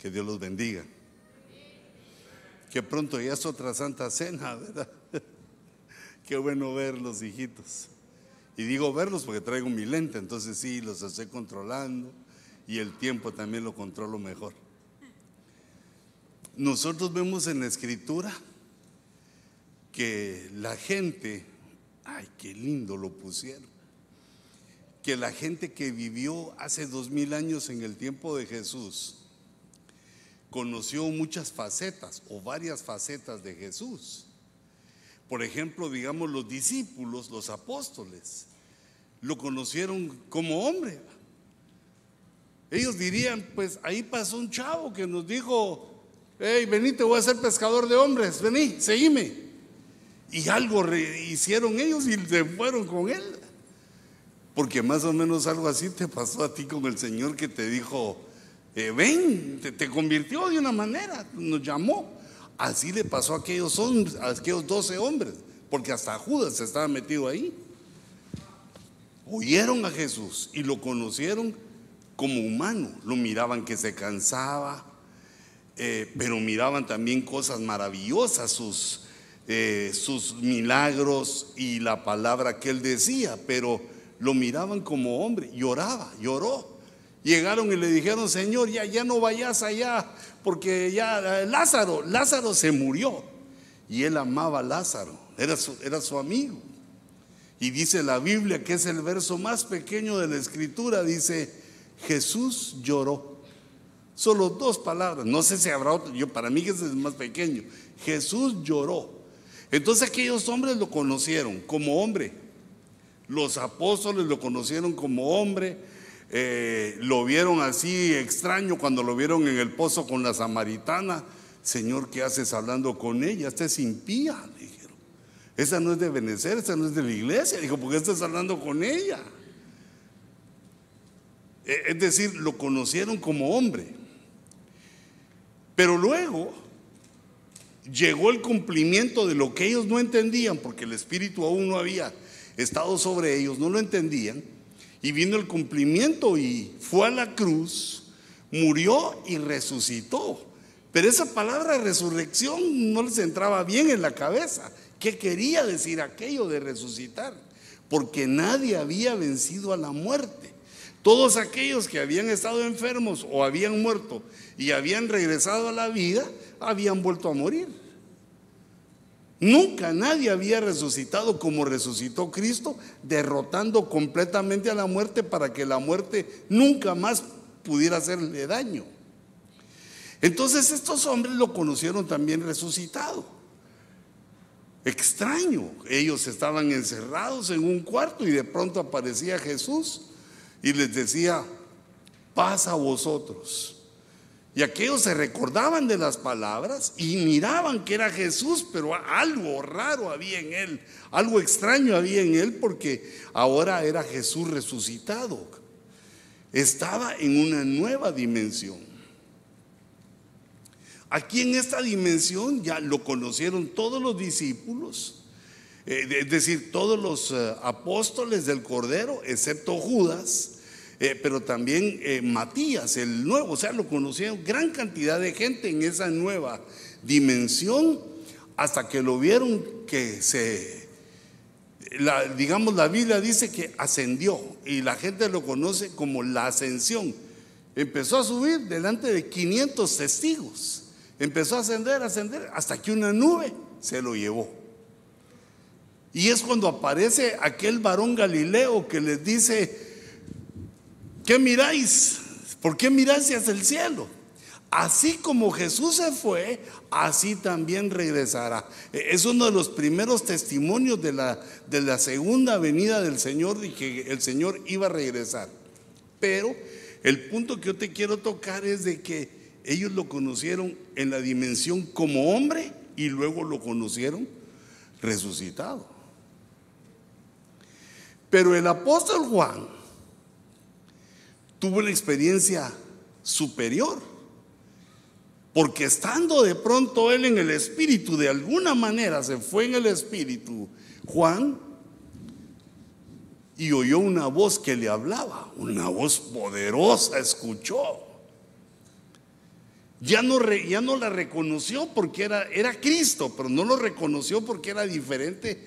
Que Dios los bendiga. Que pronto ya es otra santa cena, ¿verdad? Qué bueno verlos, hijitos. Y digo verlos porque traigo mi lente, entonces sí, los estoy controlando y el tiempo también lo controlo mejor. Nosotros vemos en la escritura que la gente, ay, qué lindo lo pusieron, que la gente que vivió hace dos mil años en el tiempo de Jesús conoció muchas facetas o varias facetas de Jesús. Por ejemplo, digamos los discípulos, los apóstoles, lo conocieron como hombre. Ellos dirían, pues ahí pasó un chavo que nos dijo, hey, vení, te voy a ser pescador de hombres, vení, seguime. Y algo hicieron ellos y se fueron con él. Porque más o menos algo así te pasó a ti con el Señor que te dijo, eh, ven, te, convirtió de una manera, nos llamó. Así le pasó a aquellos, hombres, a aquellos 12 hombres, porque hasta Judas estaba metido ahí. Oyeron a Jesús y lo conocieron como humano. Lo miraban que se cansaba, eh, pero miraban también cosas maravillosas, eh, sus milagros y la palabra que él decía, pero lo miraban como hombre. Lloraba, lloró. Llegaron y le dijeron, Señor, ya, ya no vayas allá, porque ya eh, Lázaro, Lázaro se murió. Y él amaba a Lázaro, era su, era su amigo. Y dice la Biblia, que es el verso más pequeño de la escritura, dice, Jesús lloró. Solo dos palabras, no sé si habrá otro, yo para mí que es el más pequeño. Jesús lloró. Entonces aquellos hombres lo conocieron como hombre. Los apóstoles lo conocieron como hombre eh, lo vieron así extraño cuando lo vieron en el pozo con la samaritana. Señor, ¿qué haces hablando con ella? Esta es impía, dijeron. Esa no es de Benecer, esa no es de la iglesia. Dijo, ¿por qué estás hablando con ella? Eh, es decir, lo conocieron como hombre. Pero luego llegó el cumplimiento de lo que ellos no entendían, porque el Espíritu aún no había estado sobre ellos, no lo entendían y vino el cumplimiento y fue a la cruz, murió y resucitó. Pero esa palabra resurrección no les entraba bien en la cabeza. ¿Qué quería decir aquello de resucitar? Porque nadie había vencido a la muerte. Todos aquellos que habían estado enfermos o habían muerto y habían regresado a la vida, habían vuelto a morir. Nunca nadie había resucitado como resucitó Cristo, derrotando completamente a la muerte para que la muerte nunca más pudiera hacerle daño. Entonces estos hombres lo conocieron también resucitado. Extraño, ellos estaban encerrados en un cuarto y de pronto aparecía Jesús y les decía, pasa a vosotros. Y aquellos se recordaban de las palabras y miraban que era Jesús, pero algo raro había en él, algo extraño había en él porque ahora era Jesús resucitado. Estaba en una nueva dimensión. Aquí en esta dimensión ya lo conocieron todos los discípulos, eh, es decir, todos los eh, apóstoles del Cordero, excepto Judas eh, pero también eh, Matías, el nuevo, o sea, lo conocieron gran cantidad de gente en esa nueva dimensión, hasta que lo vieron que se, digamos, la Biblia dice que ascendió y la gente lo conoce como la ascensión. Empezó a subir delante de 500 testigos, empezó a ascender, ascender, hasta que una nube se lo llevó. Y es cuando aparece aquel varón Galileo que les dice, ¿Qué miráis? ¿Por qué miráis hacia el cielo? Así como Jesús se fue, así también regresará. E, es uno de los primeros testimonios de la, de la segunda venida del Señor y que el Señor iba a regresar. Pero el punto que yo te quiero tocar es de que ellos lo conocieron en la dimensión como hombre y luego lo conocieron resucitado. Pero el apóstol Juan tuvo una experiencia superior. Porque estando de pronto él en el espíritu, de alguna manera se fue en el espíritu, Juan, y oyó una voz que le hablaba, una voz poderosa escuchó. ya no, ya no la reconoció porque era, era Cristo, pero no lo reconoció porque era diferente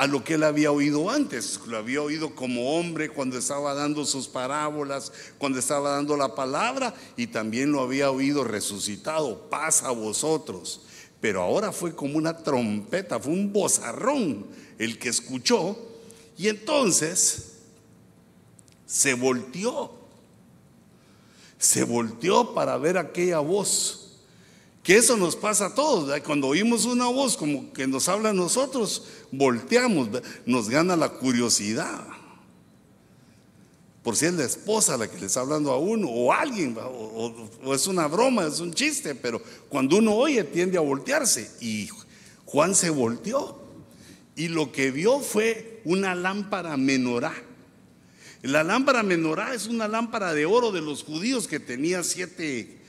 a lo que él había oído antes. Lo había oído como hombre cuando estaba dando sus parábolas, cuando estaba dando la palabra, y también lo había oído resucitado, paz a vosotros. Pero ahora fue como una trompeta, fue un bozarrón el que escuchó, y entonces se volteó, se volteó para ver aquella voz que eso nos pasa a todos. Cuando oímos una voz como que nos habla a nosotros, volteamos, nos gana la curiosidad. Por si es la esposa la que le está hablando a uno, o alguien, o, es una broma, es un chiste, pero cuando uno oye tiende a voltearse. Y Juan se volteó y lo que vio fue una lámpara menorá. La lámpara menorá es una lámpara de oro de los judíos que tenía siete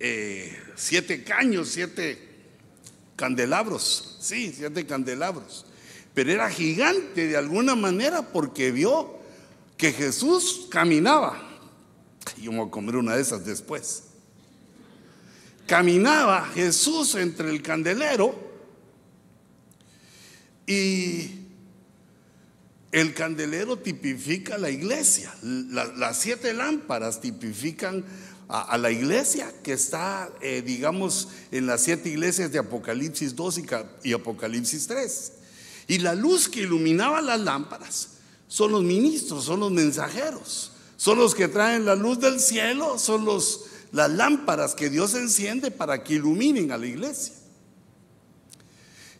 eh, siete caños, siete candelabros, sí, siete candelabros. Pero era gigante de alguna manera porque vio que Jesús caminaba. Yo me voy a comer una de esas después. Caminaba Jesús entre el candelero y el candelero tipifica la iglesia. las siete lámparas tipifican a, la iglesia que está, eh, digamos, en las siete iglesias de Apocalipsis 2 y, Apocalipsis 3. Y la luz que iluminaba las lámparas son los ministros, son los mensajeros, son los que traen la luz del cielo, son los, las lámparas que Dios enciende para que iluminen a la iglesia.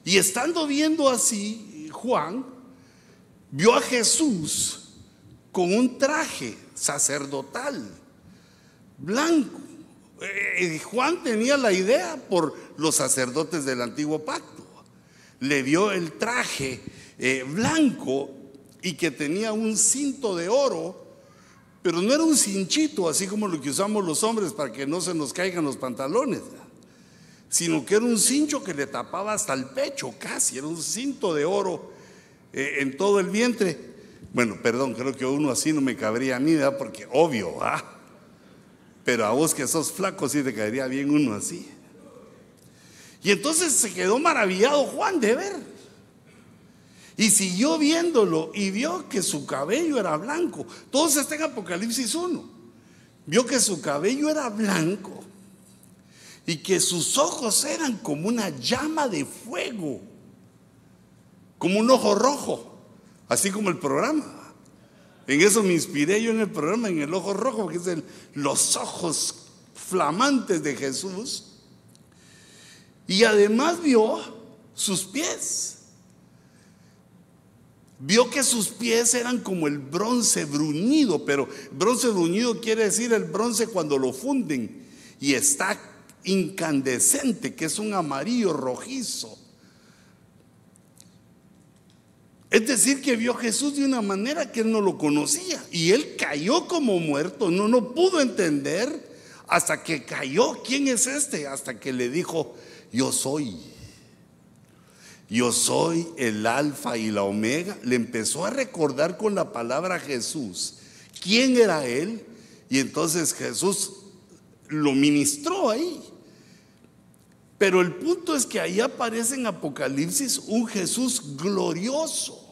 Y estando viendo así, Juan vio a Jesús con un traje sacerdotal blanco. Eh, Juan tenía la idea por los sacerdotes del antiguo pacto. Le vio el traje eh, blanco y que tenía un cinto de oro, pero no era un cinchito así como lo que usamos los hombres para que no se nos caigan los pantalones, sino que era un cincho que le tapaba hasta el pecho casi, era un cinto de oro eh, en todo el vientre. Bueno, perdón, creo que uno así no me cabría a mí, porque obvio, ¿ah? Pero a vos que sos flaco sí te caería bien uno así. Y entonces se quedó maravillado Juan de ver. Y siguió viéndolo y vio que su cabello era blanco. Todo está en Apocalipsis 1. Vio que su cabello era blanco y que sus ojos eran como una llama de fuego, como un ojo rojo, así como el programa. En eso me inspiré yo en el programa, en el ojo rojo, que es el, los ojos flamantes de Jesús. Y además vio sus pies. Vio que sus pies eran como el bronce bruñido, pero bronce bruñido quiere decir el bronce cuando lo funden y está incandescente, que es un amarillo rojizo. Es decir, que vio a Jesús de una manera que él no lo conocía. Y él cayó como muerto, no, no pudo entender hasta que cayó. ¿Quién es este? Hasta que le dijo, yo soy. Yo soy el alfa y la omega. Le empezó a recordar con la palabra Jesús. ¿Quién era él? Y entonces Jesús lo ministró ahí. Pero el punto es que ahí aparece en Apocalipsis un Jesús glorioso.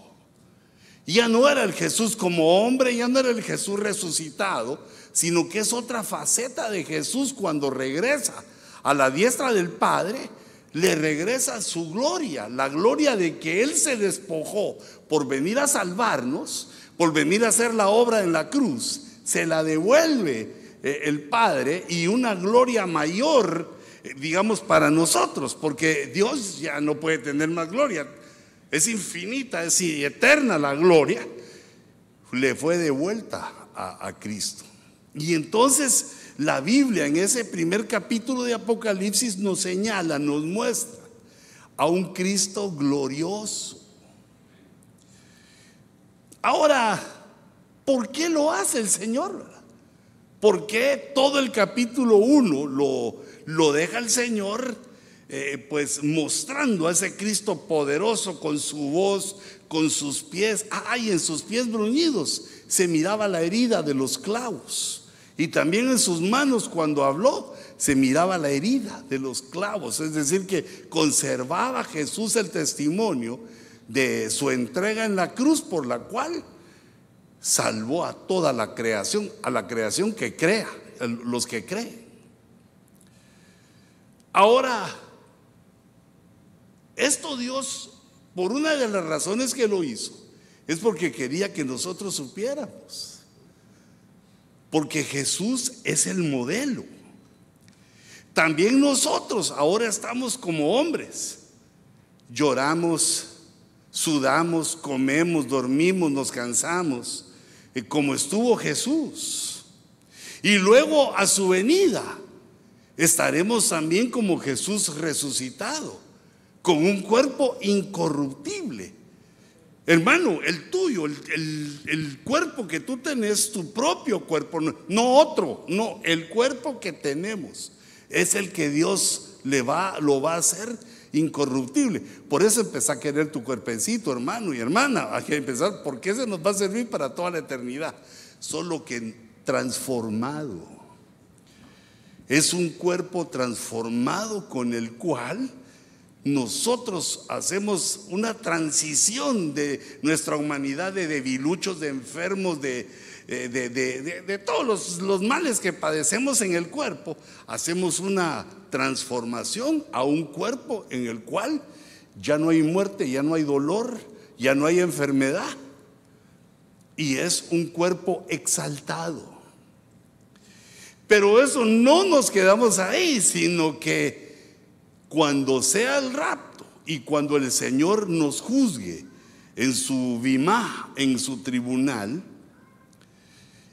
Ya no era el Jesús como hombre, ya no era el Jesús resucitado, sino que es otra faceta de Jesús cuando regresa a la diestra del Padre, le regresa su gloria, la gloria de que Él se despojó por venir a salvarnos, por venir a hacer la obra en la cruz, se la devuelve eh, el Padre y una gloria mayor, digamos, para nosotros, porque Dios ya no puede tener más gloria, es infinita, es eterna la gloria, le fue devuelta a, Cristo. Y entonces la Biblia en ese primer capítulo de Apocalipsis nos señala, nos muestra a un Cristo glorioso. Ahora, ¿por qué lo hace el Señor? ¿Por qué todo el capítulo 1 lo, lo deja el Señor eh, pues mostrando a ese Cristo poderoso con su voz, con sus pies. Ay, en sus pies bruñidos se miraba la herida de los clavos. Y también en sus manos cuando habló se miraba la herida de los clavos, es decir, que conservaba Jesús el testimonio de su entrega en la cruz por la cual salvó a toda la creación, a la creación que crea, los que creen. Ahora, esto Dios, por una de las razones que lo hizo, es porque quería que nosotros supiéramos. Porque Jesús es el modelo. También nosotros ahora estamos como hombres. Lloramos, sudamos, comemos, dormimos, nos cansamos, eh, como estuvo Jesús. Y luego a su venida estaremos también como Jesús resucitado, con un cuerpo incorruptible. Hermano, el tuyo, el, cuerpo que tú tenés, tu propio cuerpo, no, otro, no, el cuerpo que tenemos es el que Dios le va, lo va a hacer incorruptible. Por eso empezó a querer tu cuerpecito, hermano y hermana. Que empezar, porque ese nos va a servir para toda la eternidad. Solo que transformado. Es un cuerpo transformado con el cual nosotros hacemos una transición de nuestra humanidad de debiluchos, de enfermos, de, de, de, todos los, los, males que padecemos en el cuerpo, hacemos una transformación a un cuerpo en el cual ya no hay muerte, ya no hay dolor, ya no hay enfermedad. Y es un cuerpo exaltado. Pero eso no nos quedamos ahí, sino que cuando sea el rapto y cuando el Señor nos juzgue en su bimá, en su tribunal,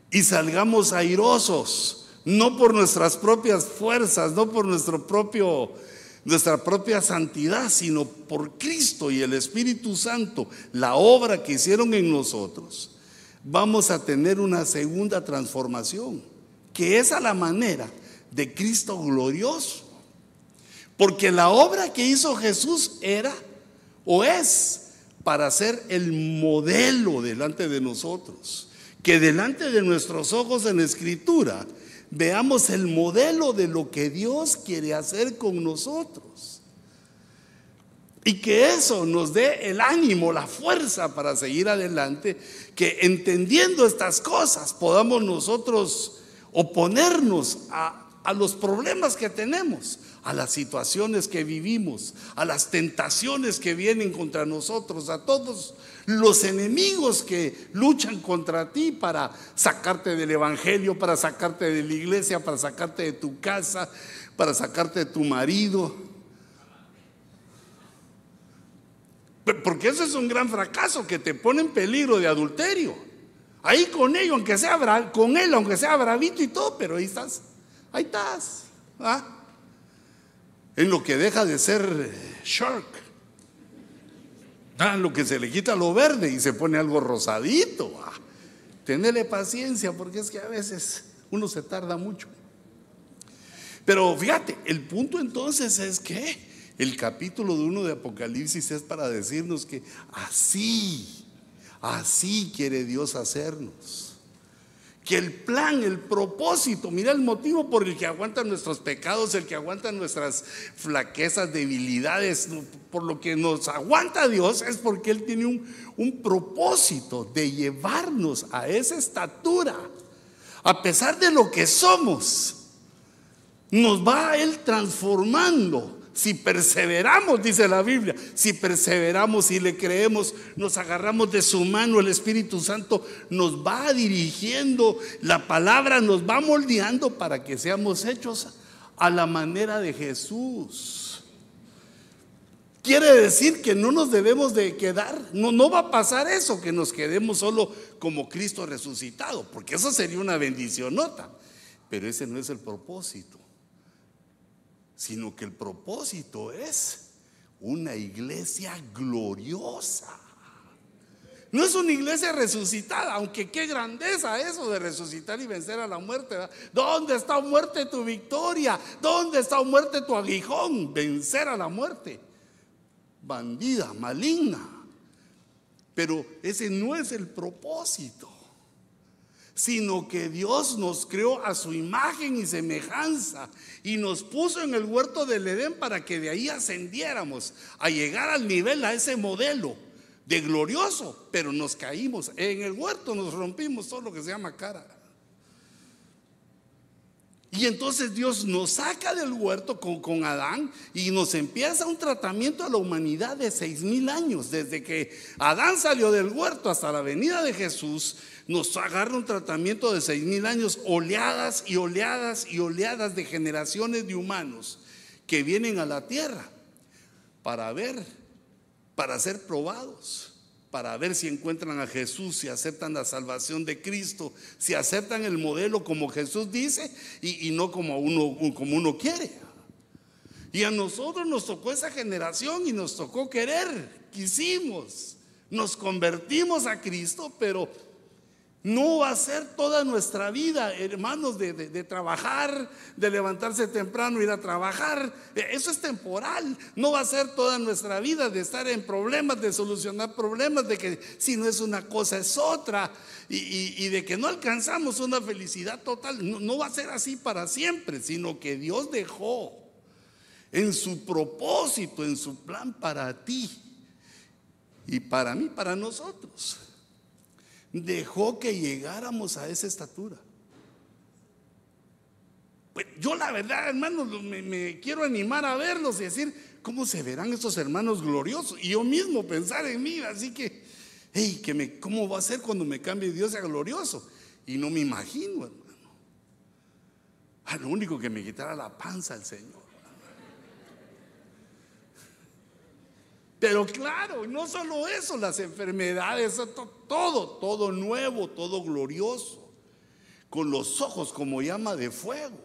y salgamos airosos, no por nuestras propias fuerzas, no por nuestro propio, nuestra propia santidad, sino por Cristo y el Espíritu Santo, la obra que hicieron en nosotros, vamos a tener una segunda transformación que es a la manera de Cristo glorioso. Porque la obra que hizo Jesús era o es para ser el modelo delante de nosotros. Que delante de nuestros ojos en escritura veamos el modelo de lo que Dios quiere hacer con nosotros. Y que eso nos dé el ánimo, la fuerza para seguir adelante, que entendiendo estas cosas podamos nosotros oponernos a, los problemas que tenemos, a las situaciones que vivimos, a las tentaciones que vienen contra nosotros, a todos los enemigos que luchan contra ti para sacarte del Evangelio, para sacarte de la iglesia, para sacarte de tu casa, para sacarte de tu marido. Porque eso es un gran fracaso que te pone en peligro de adulterio. Ahí con ellos, aunque sea con él, aunque sea bravito y todo, pero ahí estás. Ahí estás. ¿ah? En lo que deja de ser shark. Ah, lo que se le quita lo verde y se pone algo rosadito. Ah. Paciencia porque es que a veces uno se tarda mucho. Pero fíjate, el punto entonces es que el capítulo de uno de Apocalipsis es para decirnos que así Así quiere Dios hacernos. Que el plan, el propósito, mira el motivo por el que aguantan nuestros pecados, el que aguanta nuestras flaquezas, debilidades, por lo que nos aguanta Dios, es porque Él tiene un, un propósito de llevarnos a esa estatura. A pesar de lo que somos, nos va Él transformando si perseveramos, dice la Biblia, si perseveramos y le creemos, nos agarramos de su mano, el Espíritu Santo nos va dirigiendo, la palabra nos va moldeando para que seamos hechos a la manera de Jesús. Quiere decir que no nos debemos de quedar, no, no va a pasar eso, que nos quedemos solo como Cristo resucitado, porque eso sería una bendición nota, pero ese no es el propósito sino que el propósito es una iglesia gloriosa. No es una iglesia resucitada, aunque qué grandeza eso de resucitar y vencer a la muerte. ¿Dónde está muerte tu victoria? ¿Dónde está muerte tu aguijón? Vencer a la muerte. Bandida, maligna. Pero ese no es el propósito sino que Dios nos creó a su imagen y semejanza y nos puso en el huerto del Edén para que de ahí ascendiéramos a llegar al nivel, a ese modelo de glorioso, pero nos caímos. En el huerto nos rompimos todo lo que se llama cara. Y entonces Dios nos saca del huerto con, con, Adán y nos empieza un tratamiento a la humanidad de seis mil años. Desde que Adán salió del huerto hasta la venida de Jesús, nos agarra un tratamiento de seis mil años, oleadas y oleadas y oleadas de generaciones de humanos que vienen a la tierra para ver, para ser probados, para ver si encuentran a Jesús, si aceptan la salvación de Cristo, si aceptan el modelo como Jesús dice y, no como uno, como uno quiere. Y a nosotros nos tocó esa generación y nos tocó querer, quisimos, nos convertimos a Cristo, pero no va a ser toda nuestra vida, hermanos, de, trabajar, de levantarse temprano, ir a trabajar. E, eso es temporal. No va a ser toda nuestra vida de estar en problemas, de solucionar problemas, de que si no es una cosa es otra, y, de que no alcanzamos una felicidad total. No va a ser así para siempre, sino que Dios dejó en su propósito, en su plan para ti y para mí, para nosotros dejó que llegáramos a esa estatura. Pues yo la verdad, hermanos, me, quiero animar a verlos y decir, ¿cómo se verán estos hermanos gloriosos? Y yo mismo pensar en mí, así que, hey, que me, ¿cómo va a ser cuando me cambie Dios a glorioso? Y no me imagino, hermano. Ah, lo único que me quitara la panza el Señor. Pero claro, no solo eso, las enfermedades, todo, todo nuevo, todo glorioso, con los ojos como llama de fuego,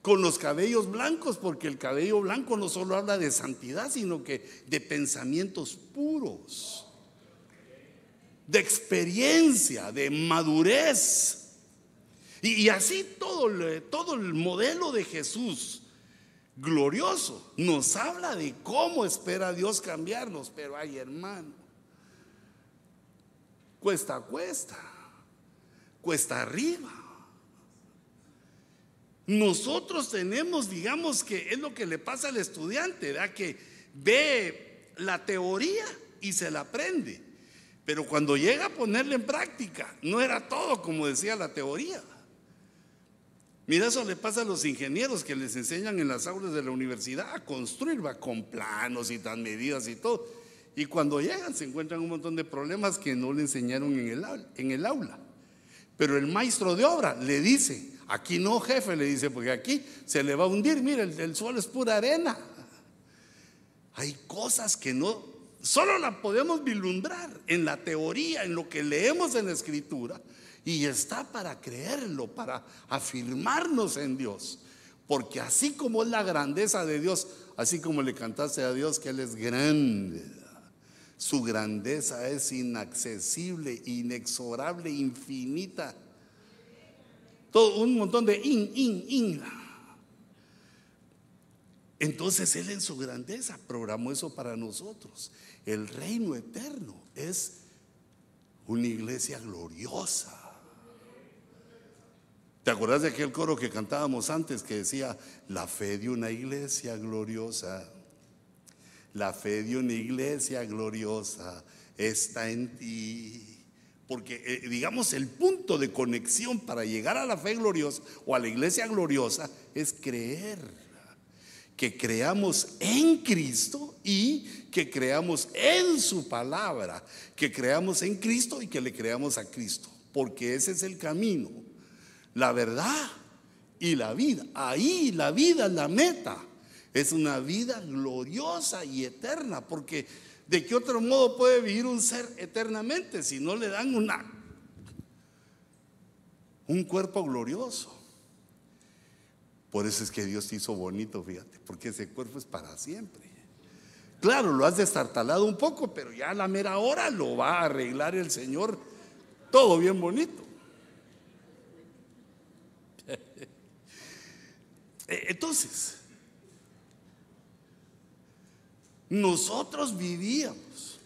con los cabellos blancos, porque el cabello blanco no solo habla de santidad, sino que de pensamientos puros, de experiencia, de madurez. Y, así todo, todo el modelo de Jesús glorioso. Nos habla de cómo espera Dios cambiarnos, pero ay hermano, cuesta, cuesta, cuesta arriba. Nosotros tenemos, digamos que es lo que le pasa al estudiante, ¿verdad? que ve la teoría y se la aprende, pero cuando llega a ponerla en práctica, no era todo como decía la teoría. Mira, eso le pasa a los ingenieros que les enseñan en las aulas de la universidad a construir, va con planos y tan medidas y todo. Y cuando llegan se encuentran un montón de problemas que no le enseñaron en el, en el aula. Pero el maestro de obra le dice, aquí no jefe, le dice, porque aquí se le va a hundir, mira, el, el suelo es pura arena. Hay cosas que no, solo la podemos vislumbrar en la teoría, en lo que leemos en la escritura, y está para creerlo, para afirmarnos en Dios. Porque así como es la grandeza de Dios, así como le cantaste a Dios que Él es grande, su grandeza es inaccesible, inexorable, infinita. Todo un montón de in, in, in. Entonces Él en su grandeza programó eso para nosotros. El reino eterno es una iglesia gloriosa ¿Te acuerdas de aquel coro que cantábamos antes que decía, la fe de una iglesia gloriosa, la fe de una iglesia gloriosa está en ti? Porque eh, digamos el punto de conexión para llegar a la fe gloriosa o a la iglesia gloriosa es creer. Que creamos en Cristo y que creamos en su palabra. Que creamos en Cristo y que le creamos a Cristo. Porque ese es el camino la verdad y la vida. Ahí la vida es la meta. Es una vida gloriosa y eterna, porque ¿de qué otro modo puede vivir un ser eternamente si no le dan un cuerpo glorioso? Por eso es que Dios te hizo bonito, fíjate, porque ese cuerpo es para siempre. Claro, lo has destartalado un poco, pero ya a la mera hora lo va a arreglar el Señor todo bien bonito. Entonces, nosotros vivíamos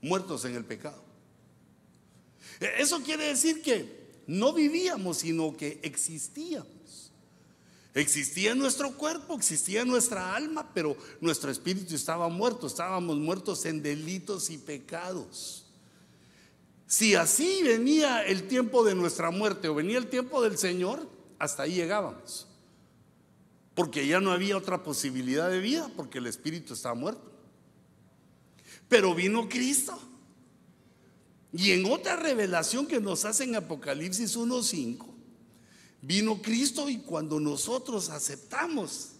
muertos en el pecado. E, eso quiere decir que no vivíamos, sino que existíamos. Existía nuestro cuerpo, existía nuestra alma, pero nuestro espíritu estaba muerto, estábamos muertos en delitos y pecados. Si así venía el tiempo de nuestra muerte o venía el tiempo del Señor, hasta ahí llegábamos. Porque ya no había otra posibilidad de vida, porque el espíritu estaba muerto. Pero vino Cristo. Y en otra revelación que nos hace en Apocalipsis 1.5, Vino Cristo y cuando nosotros aceptamos,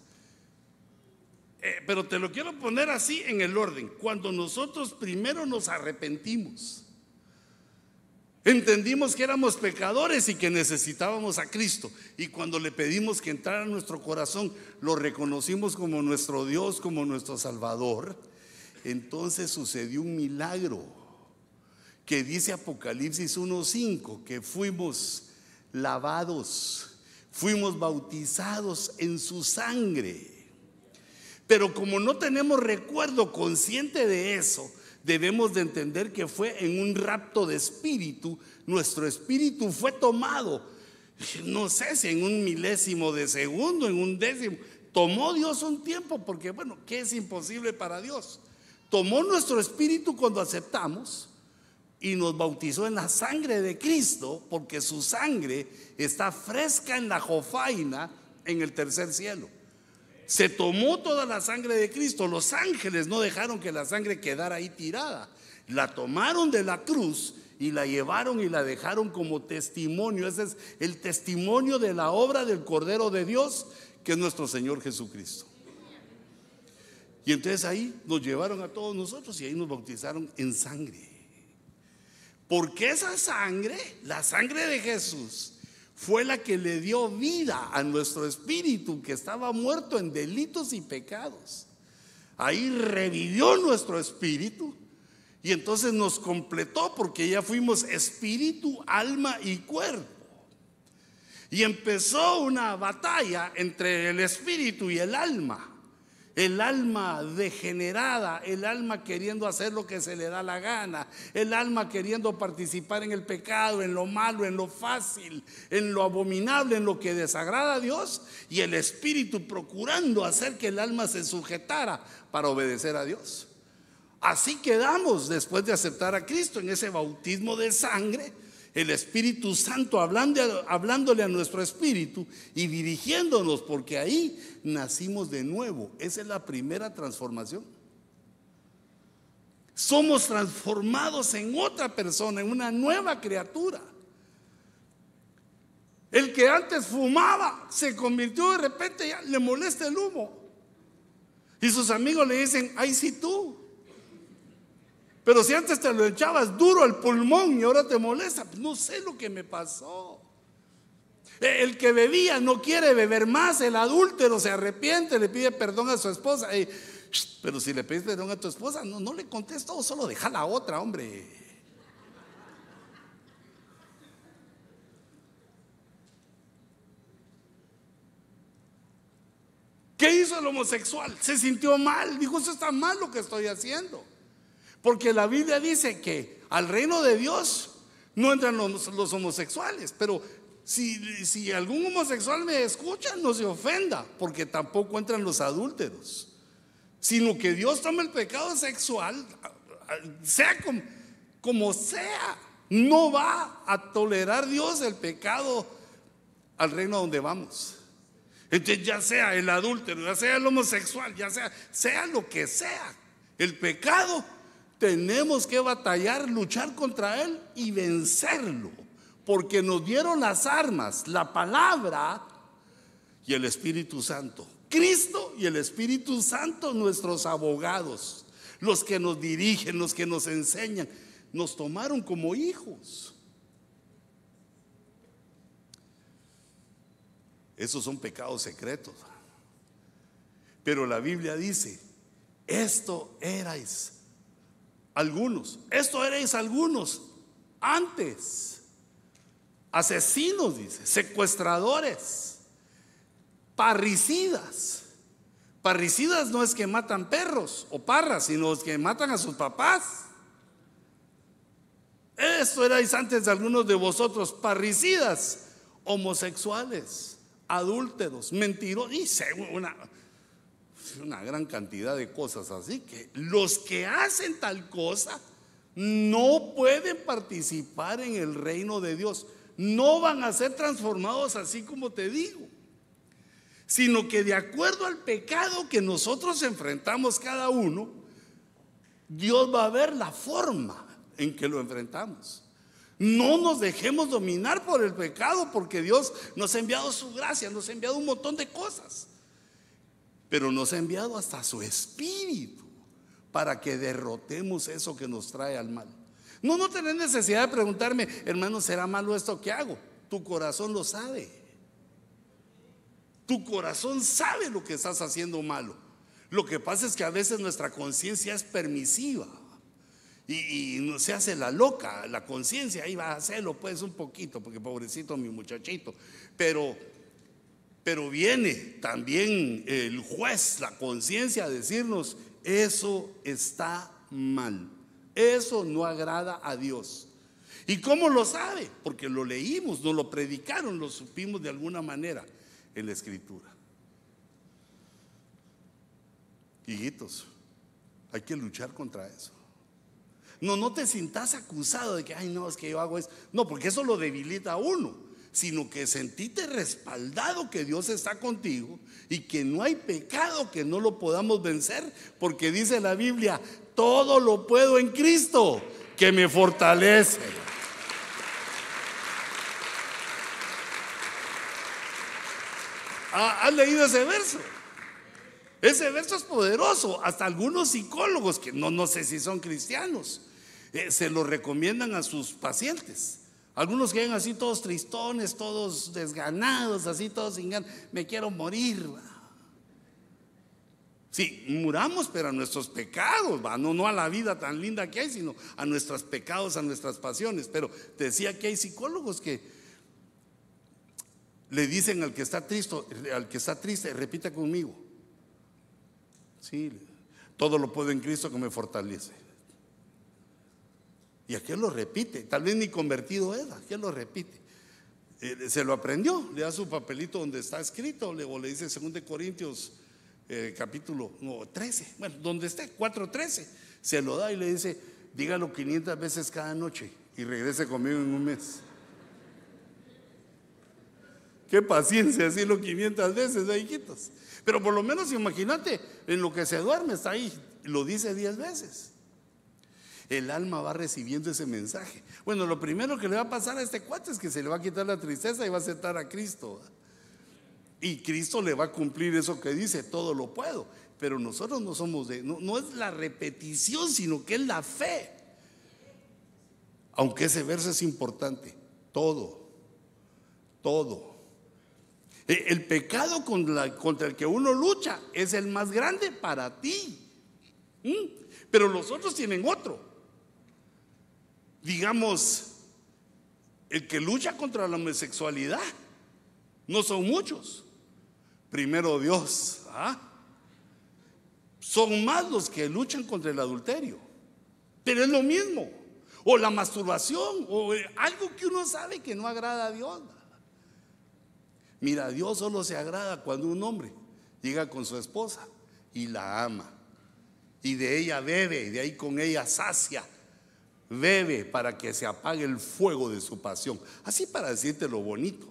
eh, pero te lo quiero poner así en el orden, cuando nosotros primero nos arrepentimos, entendimos que éramos pecadores y que necesitábamos a Cristo, y cuando le pedimos que entrara en nuestro corazón, lo reconocimos como nuestro Dios, como nuestro Salvador, entonces sucedió un milagro que dice Apocalipsis 1.5, que fuimos lavados, fuimos bautizados en su sangre. Pero como no tenemos recuerdo consciente de eso, debemos de entender que fue en un rapto de espíritu, nuestro espíritu fue tomado, no sé si en un milésimo de segundo, en un décimo, tomó Dios un tiempo, porque bueno, ¿qué es imposible para Dios? Tomó nuestro espíritu cuando aceptamos y nos bautizó en la sangre de Cristo, porque su sangre está fresca en la jofaina en el tercer cielo. Se tomó toda la sangre de Cristo. Los ángeles no dejaron que la sangre quedara ahí tirada. La tomaron de la cruz y la llevaron y la dejaron como testimonio. Ese es el testimonio de la obra del Cordero de Dios, que es nuestro Señor Jesucristo. Y entonces ahí nos llevaron a todos nosotros y ahí nos bautizaron en sangre. Porque esa sangre, la sangre de Jesús, fue la que le dio vida a nuestro espíritu que estaba muerto en delitos y pecados. Ahí revivió nuestro espíritu y entonces nos completó porque ya fuimos espíritu, alma y cuerpo. Y empezó una batalla entre el espíritu y el alma el alma degenerada, el alma queriendo hacer lo que se le da la gana, el alma queriendo participar en el pecado, en lo malo, en lo fácil, en lo abominable, en lo que desagrada a Dios, y el espíritu procurando hacer que el alma se sujetara para obedecer a Dios. Así quedamos después de aceptar a Cristo en ese bautismo de sangre el Espíritu Santo hablando, hablándole a nuestro espíritu y dirigiéndonos, porque ahí nacimos de nuevo. Esa es la primera transformación. Somos transformados en otra persona, en una nueva criatura. El que antes fumaba se convirtió de repente, ya le molesta el humo. Y sus amigos le dicen, ay, si tú. Pero si antes te lo echabas duro al pulmón y ahora te molesta, pues no sé lo que me pasó. E, el que bebía no quiere beber más, el adúltero se arrepiente, le pide perdón a su esposa. pero si le pides perdón a tu esposa, no, no le contesto, solo deja la otra, hombre. ¿Qué hizo el homosexual? Se sintió mal, dijo, eso está mal lo que estoy haciendo. Porque la Biblia dice que al reino de Dios no entran los, homosexuales, pero si, algún homosexual me escucha, no se ofenda, porque tampoco entran los adúlteros, sino que Dios toma el pecado sexual, sea como, como sea, no va a tolerar Dios el pecado al reino donde vamos. Entonces ya sea el adúltero, ya sea el homosexual, ya sea, sea lo que sea, el pecado tenemos que batallar, luchar contra Él y vencerlo, porque nos dieron las armas, la palabra y el Espíritu Santo. Cristo y el Espíritu Santo, nuestros abogados, los que nos dirigen, los que nos enseñan, nos tomaron como hijos. Esos son pecados secretos. Pero la Biblia dice, esto erais algunos. Esto erais algunos antes. Asesinos, dice, secuestradores, parricidas. Parricidas no es que matan perros o parras, sino que matan a sus papás. Esto erais antes de algunos de vosotros, parricidas, homosexuales, adúlteros, mentirosos, y una, una gran cantidad de cosas así que los que hacen tal cosa no pueden participar en el reino de Dios. No van a ser transformados así como te digo, sino que de acuerdo al pecado que nosotros enfrentamos cada uno, Dios va a ver la forma en que lo enfrentamos. No nos dejemos dominar por el pecado porque Dios nos ha enviado su gracia, nos ha enviado un montón de cosas, pero nos ha enviado hasta su espíritu para que derrotemos eso que nos trae al mal. No, no tenés necesidad de preguntarme, hermano, ¿será malo esto que hago? Tu corazón lo sabe. Tu corazón sabe lo que estás haciendo malo. Lo que pasa es que a veces nuestra conciencia es permisiva y, se hace la loca, la conciencia, ahí va a hacerlo pues un poquito, porque pobrecito mi muchachito. Pero, pero viene también el juez, la conciencia a decirnos, eso está mal. Eso no agrada a Dios. ¿Y cómo lo sabe? Porque lo leímos, nos lo predicaron, lo supimos de alguna manera en la escritura. Hijitos, hay que luchar contra eso. No, no te sientas acusado de que, ay, no, es que yo hago eso. No, porque eso lo debilita a uno sino que sentite respaldado que Dios está contigo y que no hay pecado que no lo podamos vencer, porque dice la Biblia, todo lo puedo en Cristo que me fortalece. ¿Has leído ese verso? Ese verso es poderoso. Hasta algunos psicólogos, que no, no sé si son cristianos, eh, se lo recomiendan a sus pacientes. Algunos que así todos tristones, todos desganados, así todos sin ganas. Me quiero morir. Sí, muramos, pero a nuestros pecados, No, no a la vida tan linda que hay, sino a nuestros pecados, a nuestras pasiones. Pero te decía que hay psicólogos que le dicen al que está triste, al que está triste, repita conmigo. Sí, todo lo puedo en Cristo que me fortalece. Y aquel lo repite, tal vez ni convertido era, aquel lo repite. Eh, se lo aprendió, le da su papelito donde está escrito, luego le dice 2 Corintios eh, capítulo 13, bueno, donde esté, 4.13, se lo da y le dice, dígalo 500 veces cada noche y regrese conmigo en un mes. Qué paciencia decirlo 500 veces, ¿eh, hijitos. Pero por lo menos imagínate, en lo que se duerme está ahí, lo dice 10 veces el alma va recibiendo ese mensaje. Bueno, lo primero que le va a pasar a este cuate es que se le va a quitar la tristeza y va a aceptar a Cristo. Y Cristo le va a cumplir eso que dice, todo lo puedo. Pero nosotros no somos de, no, no es la repetición, sino que es la fe. Aunque ese verso es importante, todo, todo. E, el pecado contra, el que uno lucha es el más grande para ti. ¿Mm? Pero los otros tienen otro digamos, el que lucha contra la homosexualidad. No son muchos. Primero Dios. ¿ah? Son más los que luchan contra el adulterio. Pero es lo mismo. O la masturbación. O algo que uno sabe que no agrada a Dios. Mira, Dios solo se agrada cuando un hombre llega con su esposa y la ama. Y de ella bebe, y de ahí con ella sacia bebe para que se apague el fuego de su pasión. Así para decirte lo bonito.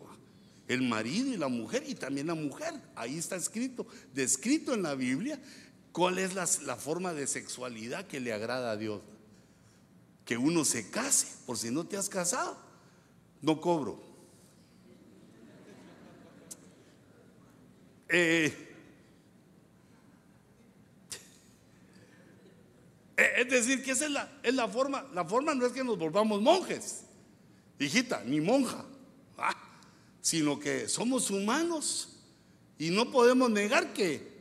El marido y la mujer y también la mujer. Ahí está escrito, descrito en la Biblia, cuál es la, forma de sexualidad que le agrada a Dios. Que uno se case, por si no te has casado, no cobro. Eh, es decir, que esa es la, es la forma. La forma no es que nos volvamos monjes, hijita, ni monja, sino que somos humanos y no podemos negar que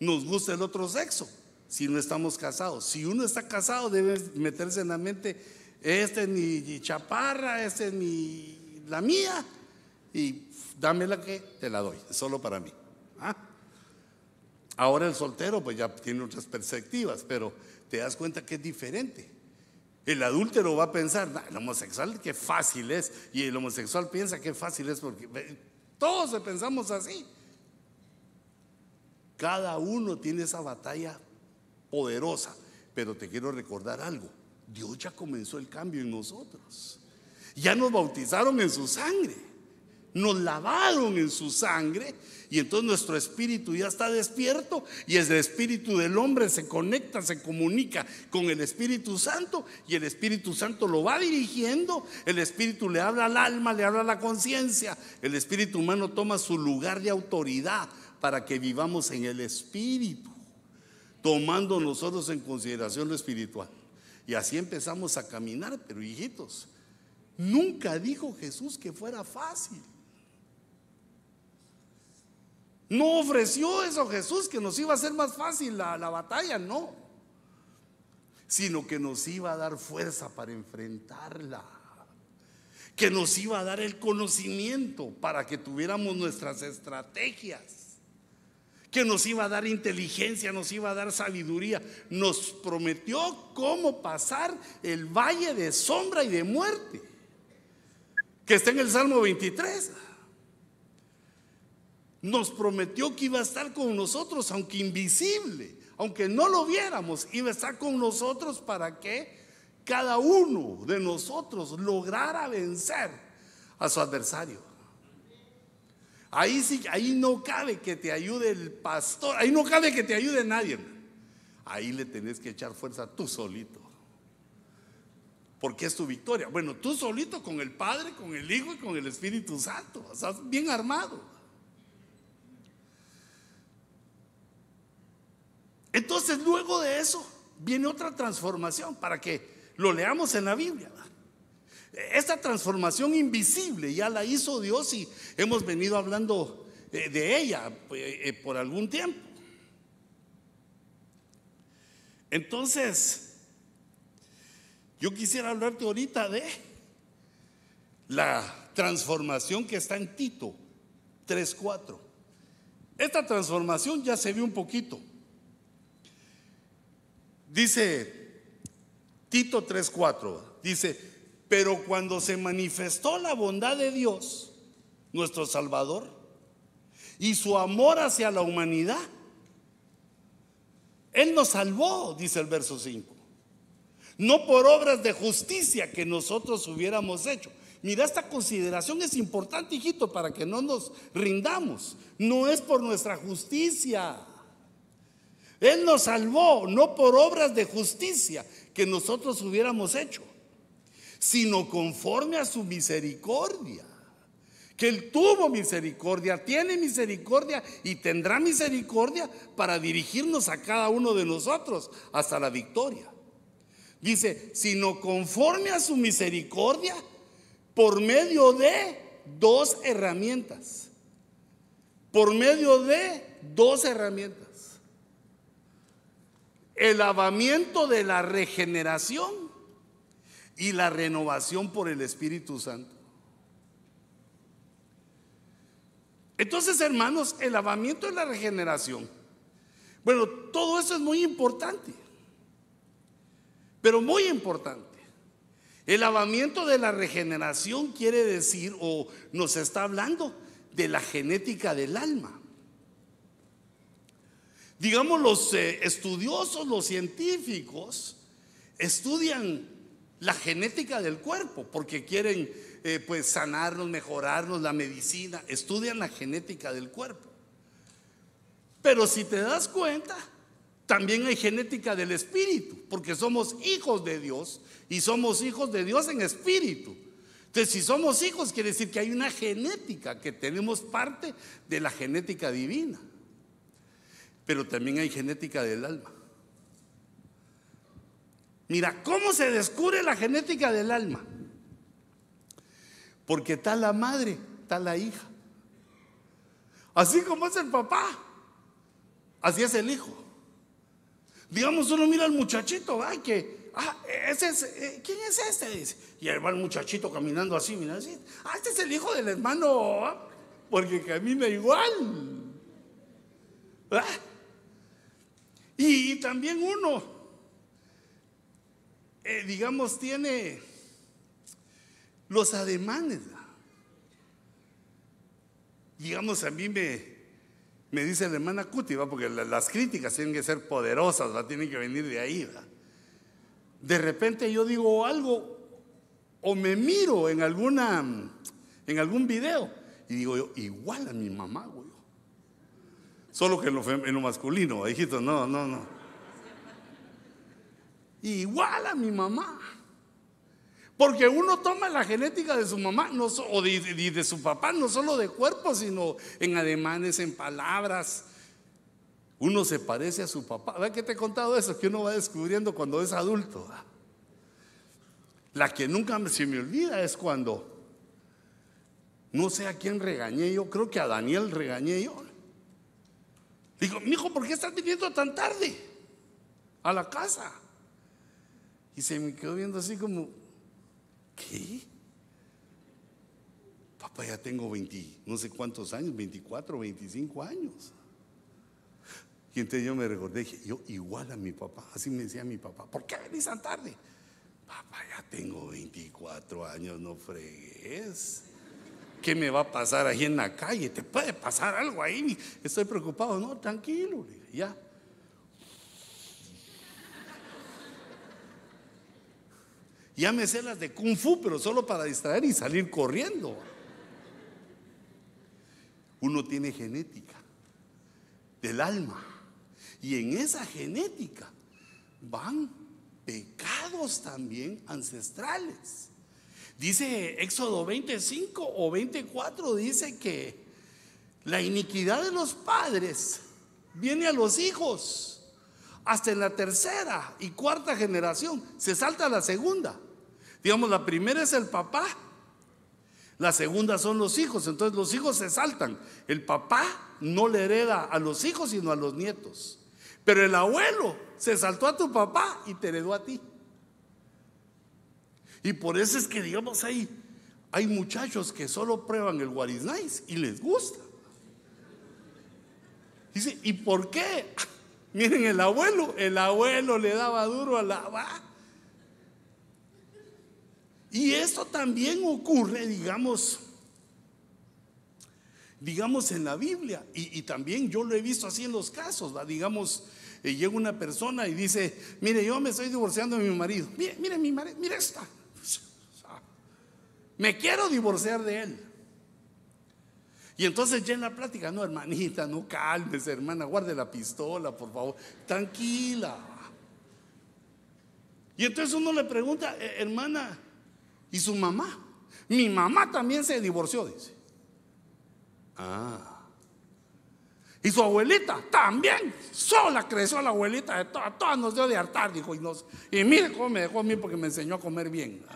nos gusta el otro sexo si no estamos casados. Si uno está casado, debe meterse en la mente: este es mi chaparra, este es mi, la mía, y dame la que te la doy, solo para mí. Ahora el soltero pues ya tiene otras perspectivas, pero te das cuenta que es diferente. El adúltero va a pensar, el homosexual qué fácil es. Y el homosexual piensa que fácil es porque todos pensamos así. Cada uno tiene esa batalla poderosa. Pero te quiero recordar algo. Dios ya comenzó el cambio en nosotros. Ya nos bautizaron en su sangre. Nos lavaron en su sangre y entonces nuestro espíritu ya está despierto y el espíritu del hombre se conecta, se comunica con el Espíritu Santo y el Espíritu Santo lo va dirigiendo. El espíritu le habla al alma, le habla a la conciencia. El espíritu humano toma su lugar de autoridad para que vivamos en el espíritu, tomando nosotros en consideración lo espiritual. Y así empezamos a caminar, pero hijitos, nunca dijo Jesús que fuera fácil. No ofreció eso Jesús, que nos iba a hacer más fácil la, batalla, no. Sino que nos iba a dar fuerza para enfrentarla. Que nos iba a dar el conocimiento para que tuviéramos nuestras estrategias. Que nos iba a dar inteligencia, nos iba a dar sabiduría. Nos prometió cómo pasar el valle de sombra y de muerte. Que está en el Salmo 23 nos prometió que iba a estar con nosotros, aunque invisible, aunque no lo viéramos, iba a estar con nosotros para que cada uno de nosotros lograra vencer a su adversario. Ahí sí, ahí no cabe que te ayude el pastor, ahí no cabe que te ayude nadie. Ahí le tenés que echar fuerza tú solito. Porque es tu victoria. Bueno, tú solito con el Padre, con el Hijo y con el Espíritu Santo. Estás bien armado. Entonces luego de eso viene otra transformación para que lo leamos en la Biblia. Esta transformación invisible ya la hizo Dios y hemos venido hablando eh, de ella eh, eh, por algún tiempo. Entonces, yo quisiera hablarte ahorita de la transformación que está en Tito 3.4. Esta transformación ya se vio un poquito. Dice Tito 3:4, dice, pero cuando se manifestó la bondad de Dios, nuestro Salvador, y su amor hacia la humanidad, Él nos salvó, dice el verso 5. No por obras de justicia que nosotros hubiéramos hecho. Mira, esta consideración es importante, hijito, para que no nos rindamos. No es por nuestra justicia. Él nos salvó no por obras de justicia que nosotros hubiéramos hecho, sino conforme a su misericordia. Que Él tuvo misericordia, tiene misericordia y tendrá misericordia para dirigirnos a cada uno de nosotros hasta la victoria. Dice, sino conforme a su misericordia por medio de dos herramientas. Por medio de dos herramientas el lavamiento de la regeneración y la renovación por el Espíritu Santo. Entonces, hermanos, el lavamiento y la regeneración. Bueno, todo eso es muy importante. Pero muy importante. El lavamiento de la regeneración quiere decir o nos está hablando de la genética del alma. Digamos, los eh, estudiosos, los científicos, estudian la genética del cuerpo porque quieren eh, pues sanarnos, mejorarnos, la medicina, estudian la genética del cuerpo. Pero si te das cuenta, también hay genética del espíritu, porque somos hijos de Dios y somos hijos de Dios en espíritu. Entonces, si somos hijos, quiere decir que hay una genética, que tenemos parte de la genética divina pero también hay genética del alma. Mira, ¿cómo se descubre la genética del alma? Porque está la madre, está la hija. Así como es el papá, así es el hijo. Digamos, uno mira al muchachito, ay, que, ah, ese es, eh, ¿quién es este? Y ahí va el muchachito caminando así, mira así. Ah, este es el hijo del hermano, porque camina igual. Y, también uno, eh, digamos, tiene los ademanes. Digamos, a mí me, me dice la hermana Cuti, porque las críticas tienen que ser poderosas, ¿va? tienen que venir de ahí. De repente yo digo algo o me miro en, alguna, en algún video y digo yo, igual a mi mamá, güey. Solo que en lo, masculino, hijito, no, no, no. Igual a mi mamá. Porque uno toma la genética de su mamá no, o de, su papá, no solo de cuerpo, sino en ademanes, en palabras. Uno se parece a su papá. ¿Verdad que te he contado eso? Que uno va descubriendo cuando es adulto. La que nunca se me olvida es cuando, no sé a quién regañé yo, creo que a Daniel regañé yo. Digo, hijo, ¿por qué estás viniendo tan tarde a la casa? Y se me quedó viendo así como, ¿Qué? Papá, ya tengo 20, no sé cuántos años, 24, 25 años. Y entonces yo me recordé, dije, yo igual a mi papá, así me decía mi papá, ¿por qué venís tan tarde? Papá, ya tengo 24 años, no fregues. ¿Qué me va a pasar ahí en la calle? ¿Te puede pasar algo ahí? Estoy preocupado. No, tranquilo, ya. Ya me sé las de Kung Fu, pero solo para distraer y salir corriendo. Uno tiene genética del alma. Y en esa genética van pecados también ancestrales. Dice Éxodo 25 o 24, dice que la iniquidad de los padres viene a los hijos. Hasta en la tercera y cuarta generación. Se salta la segunda. Digamos, la primera es el papá, la segunda son los hijos, entonces los hijos se saltan. El papá no le hereda a los hijos, sino a los nietos. Pero el abuelo se saltó a tu papá y te heredó a ti. Y por eso es que, digamos, hay, hay muchachos que solo prueban el what y les gusta. Dice, ¿y por qué? Miren, el abuelo, el abuelo le daba duro a la... Y esto también ocurre, digamos, digamos en la Biblia. Y, también yo lo he visto así en los casos, digamos, eh, llega una persona y dice, mire, yo me estoy divorciando de mi marido. Mire, mire mi marido, mire esta. Me quiero divorciar de él. Y entonces ya en la plática, no, hermanita, no calmes, hermana, guarde la pistola, por favor, tranquila. Y entonces uno le pregunta, eh, hermana, ¿Y su mamá? Mi mamá también se divorció, dice. Ah. Y su abuelita también, sola creció la abuelita de todas, todas nos dio de hartar, dijo. Y, nos, y mire cómo me dejó a mí porque me enseñó a comer bien.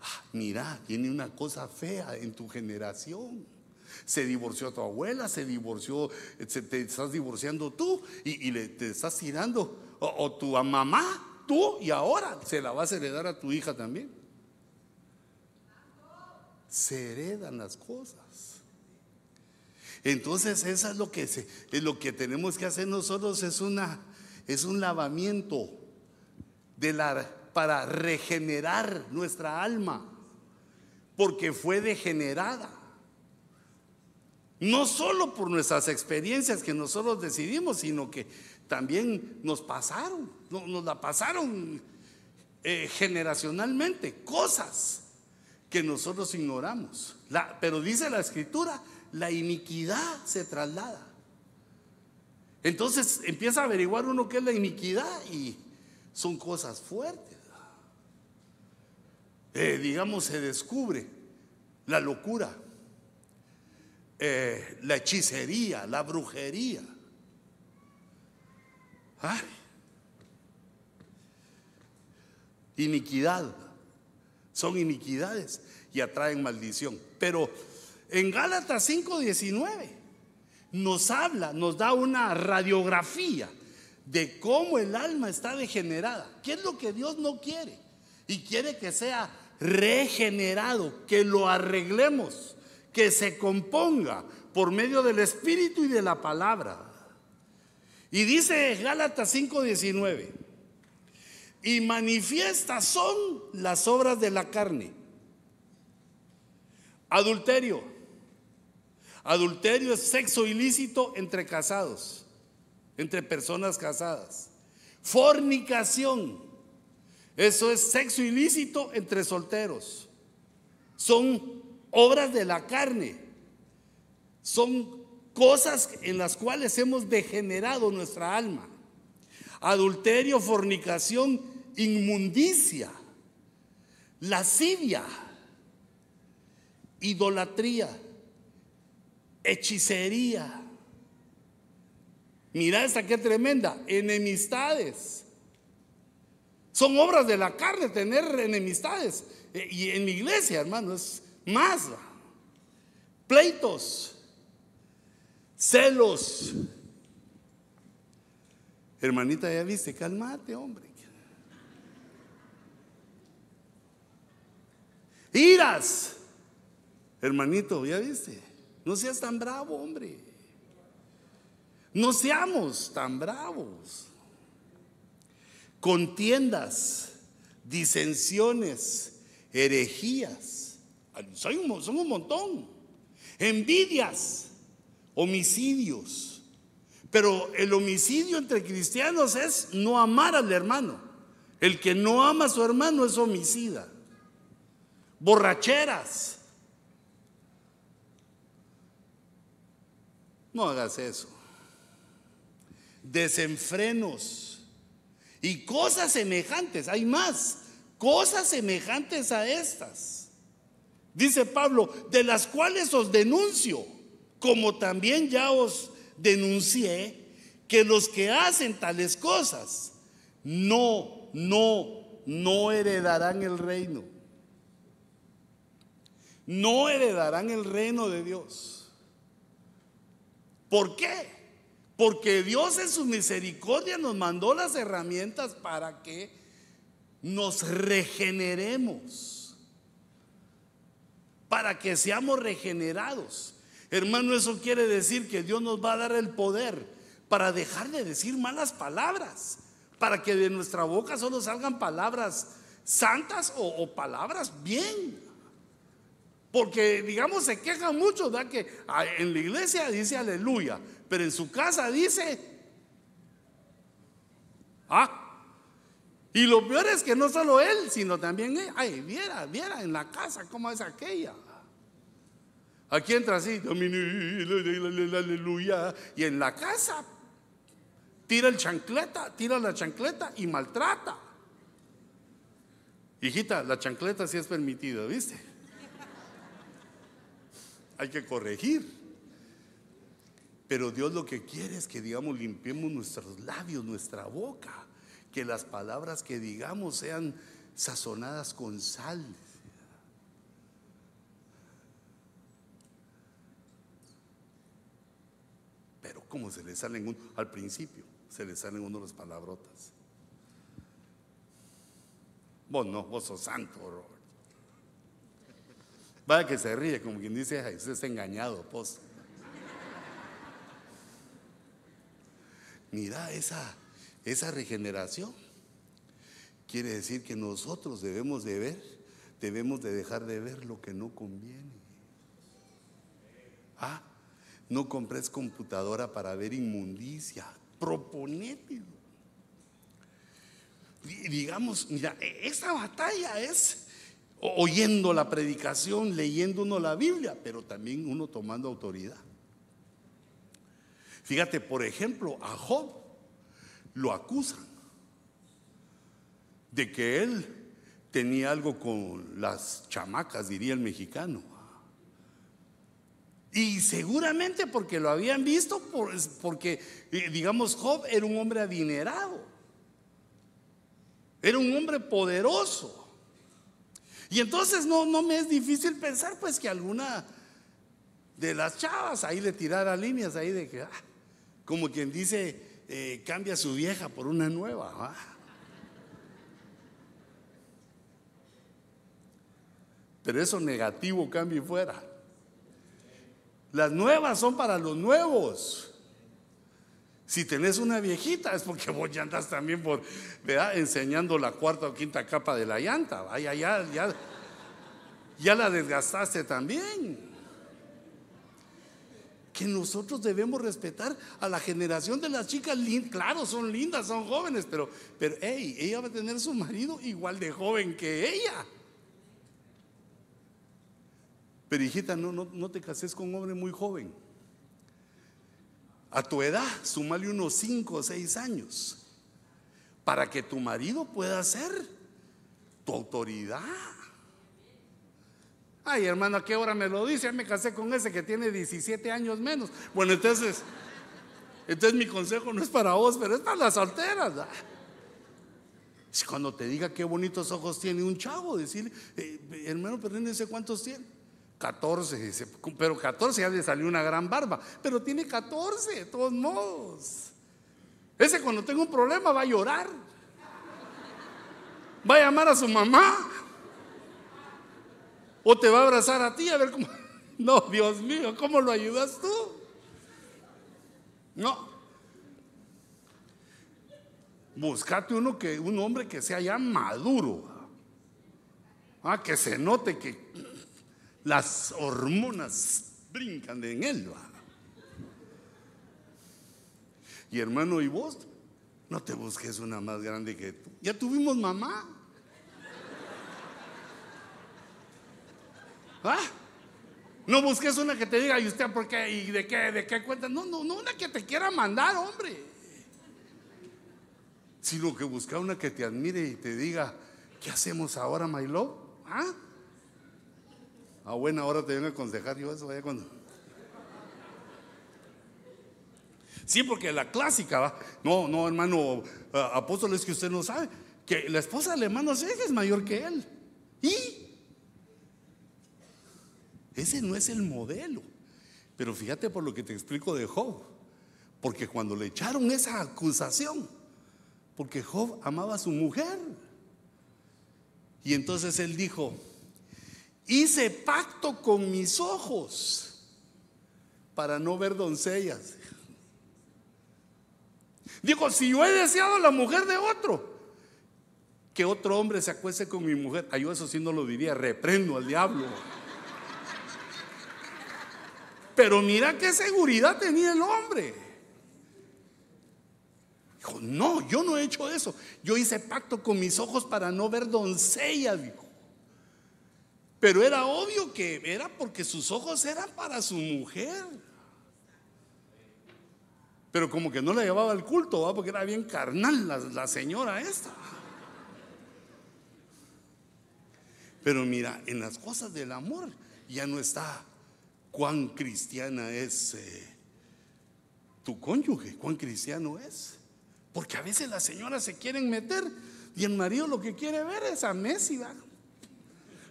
Ah, mira, tiene una cosa fea en tu generación. Se divorció tu abuela, se divorció, te estás divorciando tú y, le, te estás tirando, o, o tu mamá tú y ahora se la vas a heredar a tu hija también. Se heredan las cosas. Entonces, eso es lo que, se, es lo que tenemos que hacer nosotros, es, una, es un lavamiento de la, para regenerar nuestra alma, porque fue degenerada. No solo por nuestras experiencias que nosotros decidimos, sino que también nos pasaron, nos la pasaron eh, generacionalmente, cosas que nosotros ignoramos. pero dice la escritura, la iniquidad se traslada. Entonces empieza a averiguar uno qué es la iniquidad y son cosas fuertes. Eh, digamos, se descubre la locura, eh, la hechicería, la brujería, Iniquidad. Son iniquidades y atraen maldición. Pero en Gálatas 5:19 nos habla, nos da una radiografía de cómo el alma está degenerada. ¿Qué es lo que Dios no quiere? Y quiere que sea regenerado, que lo arreglemos, que se componga por medio del Espíritu y de la palabra. Y dice Gálatas 5:19, y manifiestas son las obras de la carne. Adulterio. Adulterio es sexo ilícito entre casados, entre personas casadas. Fornicación. Eso es sexo ilícito entre solteros. Son obras de la carne. Son cosas en las cuales hemos degenerado nuestra alma. Adulterio, fornicación, inmundicia, lascivia, idolatría, hechicería. Mira esta qué tremenda, enemistades. Son obras de la carne tener enemistades. Eh, y en mi iglesia, hermano, es más. Pleitos, celos. Hermanita, ya viste, calmate, hombre. Iras. Hermanito, ya viste. No seas tan bravo, hombre. No seamos tan bravos. Contiendas, disensiones, herejías. Son un, montón. Envidias, homicidios. Pero el homicidio entre cristianos es no amar al hermano. El que no ama a su hermano es homicida. Borracheras. No hagas eso. Desenfrenos. Y cosas semejantes. Hay más. Cosas semejantes a estas. Dice Pablo, de las cuales os denuncio como también ya os denuncié que los que hacen tales cosas no, no, no heredarán el reino. No heredarán el reino de Dios. ¿Por qué? Porque Dios en su misericordia nos mandó las herramientas para que nos regeneremos, para que seamos regenerados. Hermano, eso quiere decir que Dios nos va a dar el poder para dejar de decir malas palabras, para que de nuestra boca solo salgan palabras santas o, palabras bien. Porque, digamos, se quejan mucho, ¿verdad? Que en la iglesia dice aleluya, pero en su casa dice, ah, y lo peor es que no solo él, sino también él, ay, viera, viera en la casa cómo es aquella. Aquí entra así, aleluya. Y en la casa tira el chancleta, tira la chancleta y maltrata. Hijita, la chancleta sí es permitida, ¿viste? Hay que corregir. Pero Dios lo que quiere es que, digamos, limpiemos nuestros labios, nuestra boca. Que las palabras que digamos sean sazonadas con sal. como se le salen uno, al principio, se le salen uno las palabrotas. Vos no, vos sos santo, Robert. Vaya que se ríe, como quien dice, usted está engañado, pues. Mira esa, esa regeneración. Quiere decir que nosotros debemos de ver, debemos de dejar de ver lo que no conviene. Ah, no compres computadora para ver inmundicia. Proponete. Digamos, mira, e-, esta batalla es oyendo la predicación, leyendo uno la Biblia, pero también uno tomando autoridad. Fíjate, por ejemplo, a Job lo acusan de que él tenía algo con las chamacas, diría el mexicano. Y seguramente porque lo habían visto, porque, eh, digamos, Job era un hombre adinerado. Era un hombre poderoso. Y entonces no, no me es difícil pensar pues que alguna de las chavas ahí le tirara líneas ahí de que, ah, como quien dice, eh, cambia su vieja por una nueva. Pero eso negativo cambia fuera. Las nuevas son para los nuevos. Si tenés una viejita es porque vos ya andás también por, ¿verdad? enseñando la cuarta o quinta capa de la llanta. Vaya, ya, ya, ya la desgastaste también nosotros debemos respetar a la generación de las chicas. Claro, son lindas, son jóvenes, pero, pero hey, ella va a tener su marido igual de joven que ella. Pero hijita, no, no, no te cases con un hombre muy joven. A tu edad, sumale unos 5 o 6 años para que tu marido pueda ser tu autoridad. Ay, hermano, ¿a qué hora me lo dice? Ya me casé con ese que tiene 17 años menos. Bueno, entonces, entonces mi consejo no es para vos, pero es para las solteras. Cuando te diga qué bonitos ojos tiene un chavo, decirle, eh, hermano, perdónense cuántos tiene. 14, pero 14 ya le salió una gran barba, pero tiene 14, de todos modos. Ese cuando tenga un problema va a llorar, va a llamar a su mamá, o te va a abrazar a ti a ver cómo. No, Dios mío, ¿cómo lo ayudas tú? No. Buscate uno que, un hombre que sea ya maduro. Ah, que se note que las hormonas brincan en él. Y hermano, ¿y vos? No te busques una más grande que tú. Ya tuvimos mamá. ¿Ah? No busques una que te diga, ¿y usted por qué? ¿Y de qué? ¿De qué cuenta? No, no, no, una que te quiera mandar, hombre. Sino que busca una que te admire y te diga, ¿qué hacemos ahora, my love? ¿Ah? A buena hora te vengo a aconsejar yo eso, vaya cuando. Sí, porque la clásica, ¿va? no, no, hermano, apóstol, es que usted no sabe que la esposa del hermano es mayor que él. ¿Y? Ese no es el modelo. Pero fíjate por lo que te explico de Job. Porque cuando le echaron esa acusación, porque Job amaba a su mujer. Y entonces él dijo, hice pacto con mis ojos para no ver doncellas. Dijo, si yo he deseado la mujer de otro, que otro hombre se acueste con mi mujer. Ay, yo eso sí no lo diría, reprendo al diablo. Pero mira qué seguridad tenía el hombre. Dijo, no, yo no he hecho eso. Yo hice pacto con mis ojos para no ver doncella, dijo. Pero era obvio que era porque sus ojos eran para su mujer. Pero como que no la llevaba al culto, porque era bien carnal la señora esta. Pero mira, en las cosas del amor ya no está cuán cristiana es eh, tu cónyuge, cuán cristiano es. Porque a veces las señoras se quieren meter y el marido lo que quiere ver es a Messi.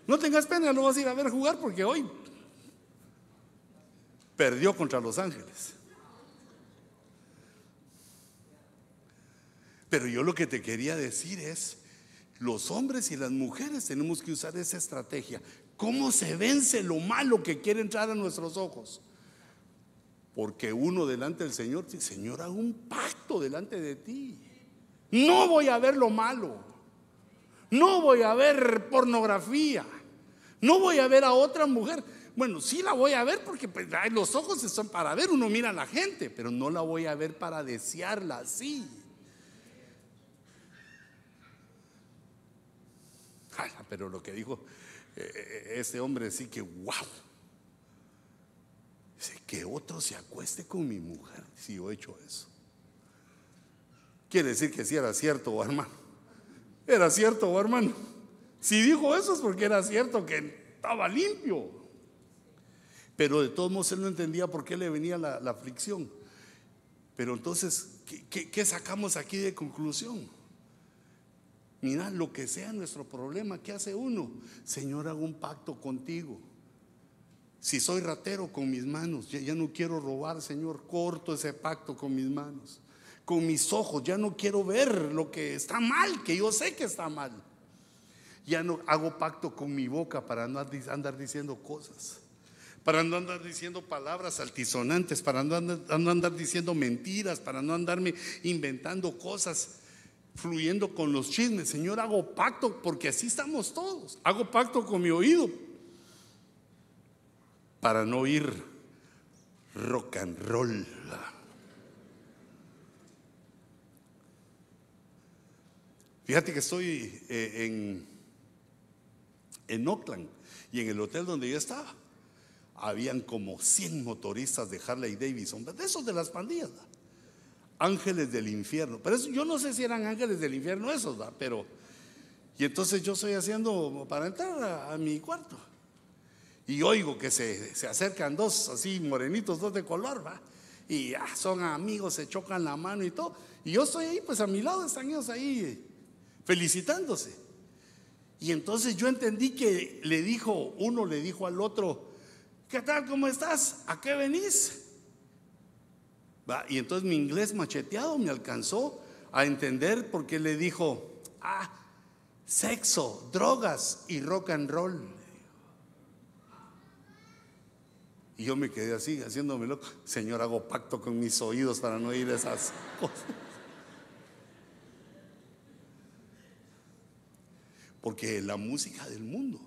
No tengas pena, lo vas a ir a ver jugar porque hoy perdió contra Los Ángeles. Pero yo lo que te quería decir es, los hombres y las mujeres tenemos que usar esa estrategia. ¿Cómo se vence lo malo que quiere entrar a nuestros ojos? Porque uno delante del Señor dice, Señor, hago un pacto delante de ti. No voy a ver lo malo. No voy a ver pornografía. No voy a ver a otra mujer. Bueno, sí la voy a ver porque pues, los ojos son para ver. Uno mira a la gente, pero no la voy a ver para desearla así. pero lo que dijo ese hombre sí que, wow. Dice, que otro se acueste con mi mujer si yo he hecho eso. Quiere decir que si era cierto, hermano. Era cierto, hermano. Si dijo eso es porque era cierto que estaba limpio. Pero de todos modos él no entendía por qué le venía la, aflicción. Pero entonces, qué sacamos aquí de conclusión? Mira, lo que sea nuestro problema, ¿qué hace uno? Señor, hago un pacto contigo. Si soy ratero con mis manos, ya, no quiero robar, Señor, corto ese pacto con mis manos. Con mis ojos, ya no quiero ver lo que está mal, que yo sé que está mal. Ya no hago pacto con mi boca para no andar diciendo cosas. para no andar diciendo palabras altisonantes, para no andar, diciendo mentiras, para no andarme inventando cosas, fluyendo con los chismes. Señor, hago pacto, porque así estamos todos. Hago pacto con mi oído para no oír rock and roll. Fíjate que estoy eh, en, en Oakland y en el hotel donde yo estaba habían como 100 motoristas de Harley Davidson, de esos de las pandillas, ángeles del infierno. Pero yo no sé si eran ángeles del infierno esos, pero... Y entonces yo estoy haciendo para entrar a, mi cuarto. Y oigo que se, acercan dos así morenitos, dos de color, ¿va? Y son amigos, se chocan la mano y todo. Y yo estoy ahí, pues a mi lado están ellos ahí felicitándose. Y entonces yo entendí que le dijo, uno le dijo al otro, ¿qué tal? ¿Cómo estás? ¿A qué venís? Y entonces mi inglés macheteado me alcanzó a entender porque le dijo, ah, sexo, drogas y rock and roll. Y yo me quedé así, haciéndome loco. Señor, hago pacto con mis oídos para no oír esas cosas. Porque la música del mundo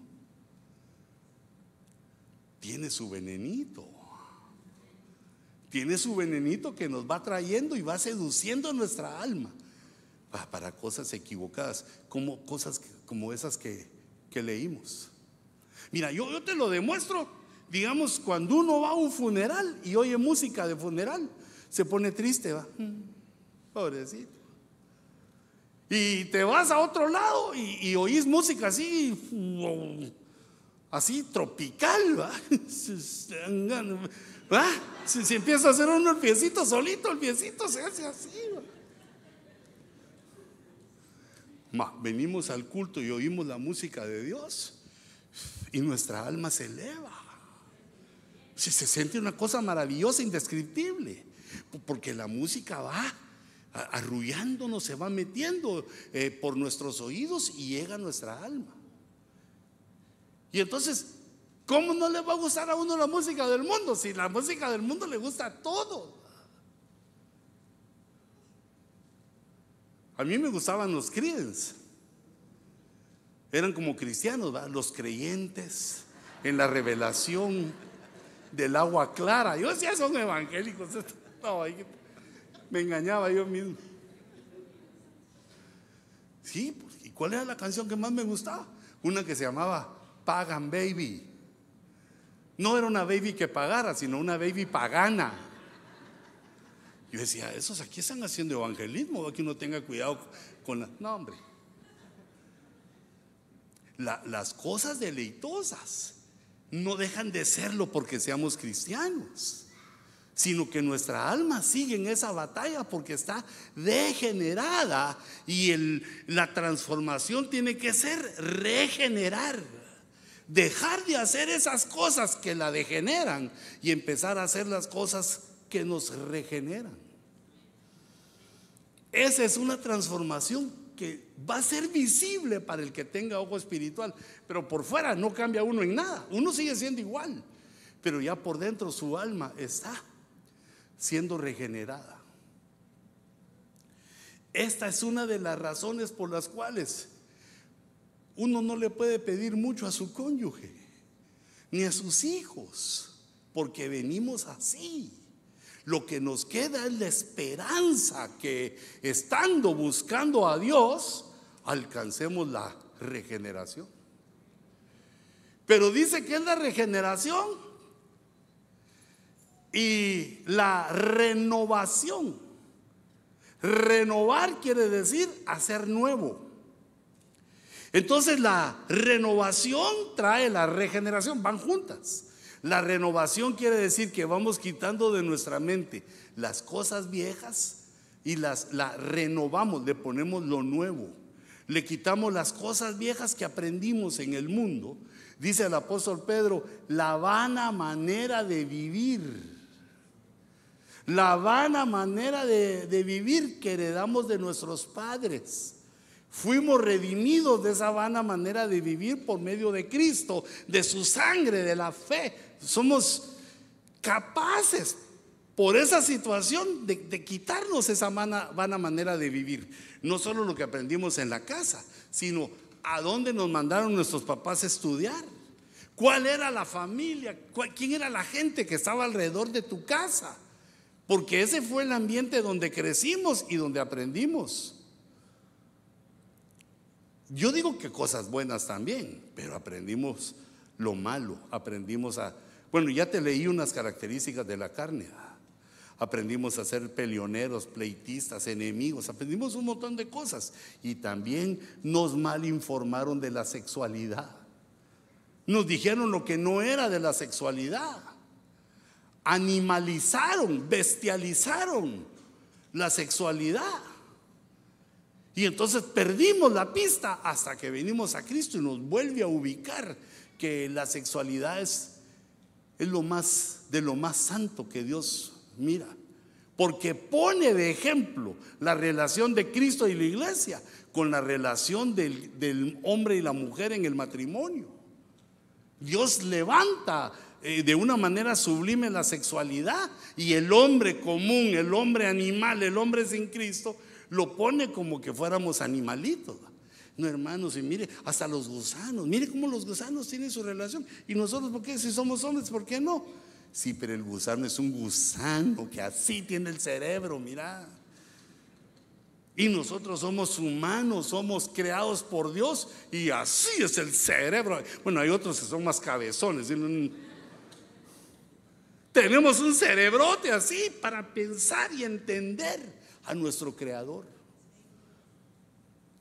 tiene su venenito. Tiene su venenito que nos va trayendo y va seduciendo nuestra alma para cosas equivocadas, como cosas como esas que, leímos. Mira, yo, yo te lo demuestro, digamos, cuando uno va a un funeral y oye música de funeral, se pone triste, va. Mm, pobrecito. Y te vas a otro lado y, y oís música así así tropical, ¿va? Si, empieza a hacer uno el piecito solito, el piecito se hace así. venimos al culto y oímos la música de Dios y nuestra alma se eleva. Si se siente una cosa maravillosa, indescriptible, porque la música va arrullándonos, se va metiendo eh, por nuestros oídos y llega a nuestra alma. Y entonces, ¿cómo no le va a gustar a uno la música del mundo? Si la música del mundo le gusta a todo. A mí me gustaban los Creedence. Eran como cristianos, los creyentes en la revelación del agua clara. Yo decía, son evangélicos. me engañaba yo mismo. Sí, pues, ¿y cuál era la canción que más me gustaba? Una que se llamaba pagan baby. No era una baby que pagara, sino una baby pagana. Yo decía, esos aquí están haciendo evangelismo, que uno tenga cuidado con la... No, hombre. las cosas deleitosas no dejan de serlo porque seamos cristianos, sino que nuestra alma sigue en esa batalla porque está degenerada y la transformación tiene que ser regenerar dejar de hacer esas cosas que la degeneran y empezar a hacer las cosas que nos regeneran. Esa es una transformación que va a ser visible para el que tenga ojo espiritual, pero por fuera no cambia uno en nada, uno sigue siendo igual, pero ya por dentro su alma está siendo regenerada. Esta es una de las razones por las cuales uno no le puede pedir mucho a su cónyuge, ni a sus hijos, porque venimos así. Lo que nos queda es la esperanza que estando buscando a Dios, alcancemos la regeneración. Pero dice que es la regeneración y la renovación. Renovar quiere decir hacer nuevo. Entonces la renovación trae la regeneración, van juntas. La renovación quiere decir que vamos quitando de nuestra mente las cosas viejas y las la renovamos, le ponemos lo nuevo. Le quitamos las cosas viejas que aprendimos en el mundo. Dice el apóstol Pedro, la vana manera de vivir. La vana manera de vivir que heredamos de nuestros padres Fuimos redimidos de esa vana manera de vivir por medio de Cristo, de su sangre, de la fe. Somos capaces por esa situación de, quitarnos esa vana, manera de vivir. No solo lo que aprendimos en la casa, sino a dónde nos mandaron nuestros papás a estudiar. ¿Cuál era la familia? ¿Quién era la gente que estaba alrededor de tu casa? Porque ese fue el ambiente donde crecimos y donde aprendimos. Yo digo que cosas buenas también, pero aprendimos lo malo, aprendimos a... Bueno, ya te leí unas características de la carne. Aprendimos a ser peleoneros, pleitistas, enemigos, aprendimos un montón de cosas. Y también nos mal informaron de la sexualidad. Nos dijeron lo que no era de la sexualidad. Animalizaron, bestializaron la sexualidad. Y entonces perdimos la pista hasta que venimos a Cristo y nos vuelve a ubicar que la sexualidad es, es lo más de lo más santo que Dios mira. Porque pone de ejemplo la relación de Cristo y la iglesia con la relación del, del hombre y la mujer en el matrimonio. Dios levanta eh, de una manera sublime la sexualidad y el hombre común, el hombre animal, el hombre sin Cristo lo pone como que fuéramos animalitos. No, hermanos, y mire, hasta los gusanos, mire cómo los gusanos tienen su relación. Y nosotros, ¿por qué? Si somos hombres, ¿por qué no? Sí, pero el gusano es un gusano que así tiene el cerebro, mira. Y nosotros somos humanos, somos creados por Dios y así es el cerebro. Bueno, hay otros que son más cabezones. Tenemos un cerebrote así para pensar y entender a nuestro Creador.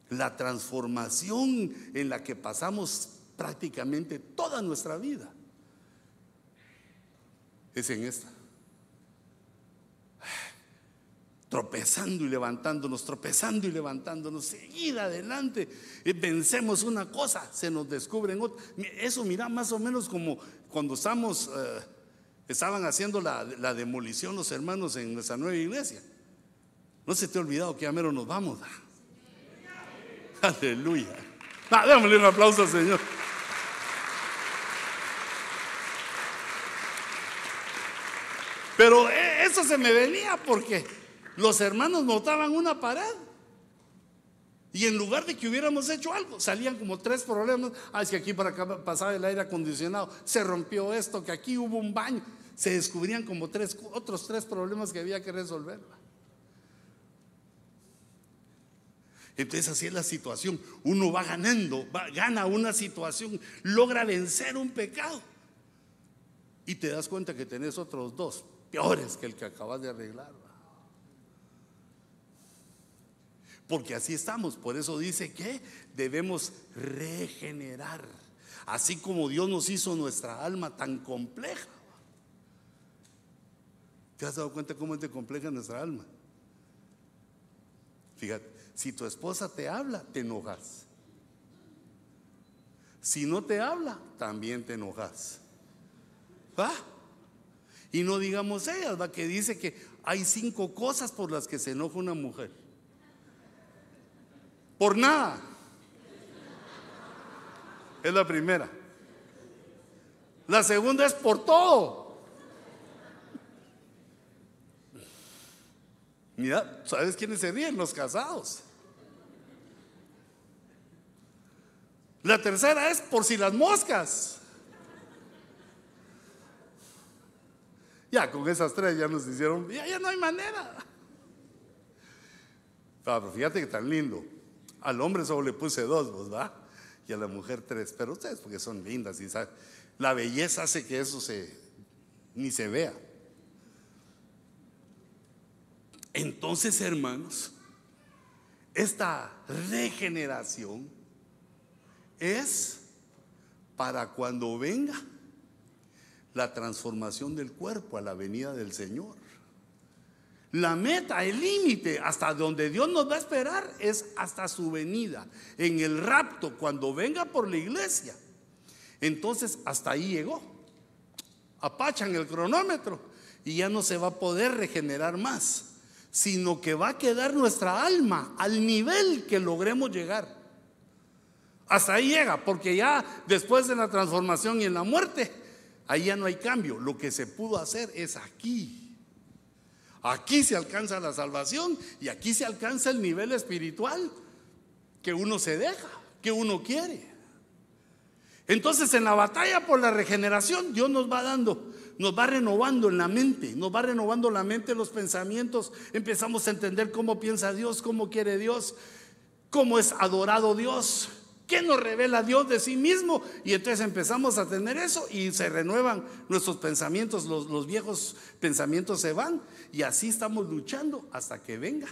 La transformación en la que pasamos prácticamente toda nuestra vida es en esta. Tropezando y levantándonos, tropezando y levantándonos, seguir adelante. vencemos una cosa, se nos descubren otra. Eso mira más o menos como cuando estamos, eh, estaban haciendo la, la demolición los hermanos en nuestra nueva iglesia no se te ha olvidado que a mero nos vamos. Aleluya. Ah, démosle un aplauso al Señor. Pero eh, eso se me venía porque los hermanos notaban una pared. Y en lugar de que hubiéramos hecho algo, salían como tres problemas. Ah, es que aquí para acá pasaba el aire acondicionado, se rompió esto, que aquí hubo un baño. Se descubrían como tres, otros tres problemas que había que resolver. Entonces así es la situación. Uno va ganando, gana una situación, logra vencer un pecado. Y te das cuenta que tenés otros dos peores que el que acabas de arreglar. Porque así estamos. Por eso dice que debemos regenerar. Así como Dios nos hizo nuestra alma tan compleja. ¿Te has dado cuenta cómo es de compleja nuestra alma? Fíjate. Si tu esposa te habla, te enojas. Si no te habla, también te enojas. ¿Va? Y no digamos ella, ¿va? Que dice que hay cinco cosas por las que se enoja una mujer. Por nada. Es la primera. La segunda es por todo. Mira, ¿sabes quiénes se ríen? Los casados. La tercera es por si las moscas. Ya con esas tres ya nos hicieron, ya, no hay manera. Pero fíjate que tan lindo. Al hombre solo le puse dos, ¿va? Y a la mujer tres. Pero ustedes, porque son lindas y la belleza hace que eso se ni se vea. Entonces, hermanos, esta regeneración es para cuando venga la transformación del cuerpo a la venida del Señor. La meta, el límite hasta donde Dios nos va a esperar es hasta su venida. En el rapto, cuando venga por la iglesia. Entonces, hasta ahí llegó. Apachan el cronómetro y ya no se va a poder regenerar más sino que va a quedar nuestra alma al nivel que logremos llegar. Hasta ahí llega, porque ya después de la transformación y en la muerte, ahí ya no hay cambio. Lo que se pudo hacer es aquí. Aquí se alcanza la salvación y aquí se alcanza el nivel espiritual que uno se deja, que uno quiere. Entonces en la batalla por la regeneración Dios nos va dando nos va renovando en la mente, nos va renovando la mente, los pensamientos, empezamos a entender cómo piensa Dios, cómo quiere Dios, cómo es adorado Dios, qué nos revela Dios de sí mismo. Y entonces empezamos a tener eso y se renuevan nuestros pensamientos, los, los viejos pensamientos se van y así estamos luchando hasta que venga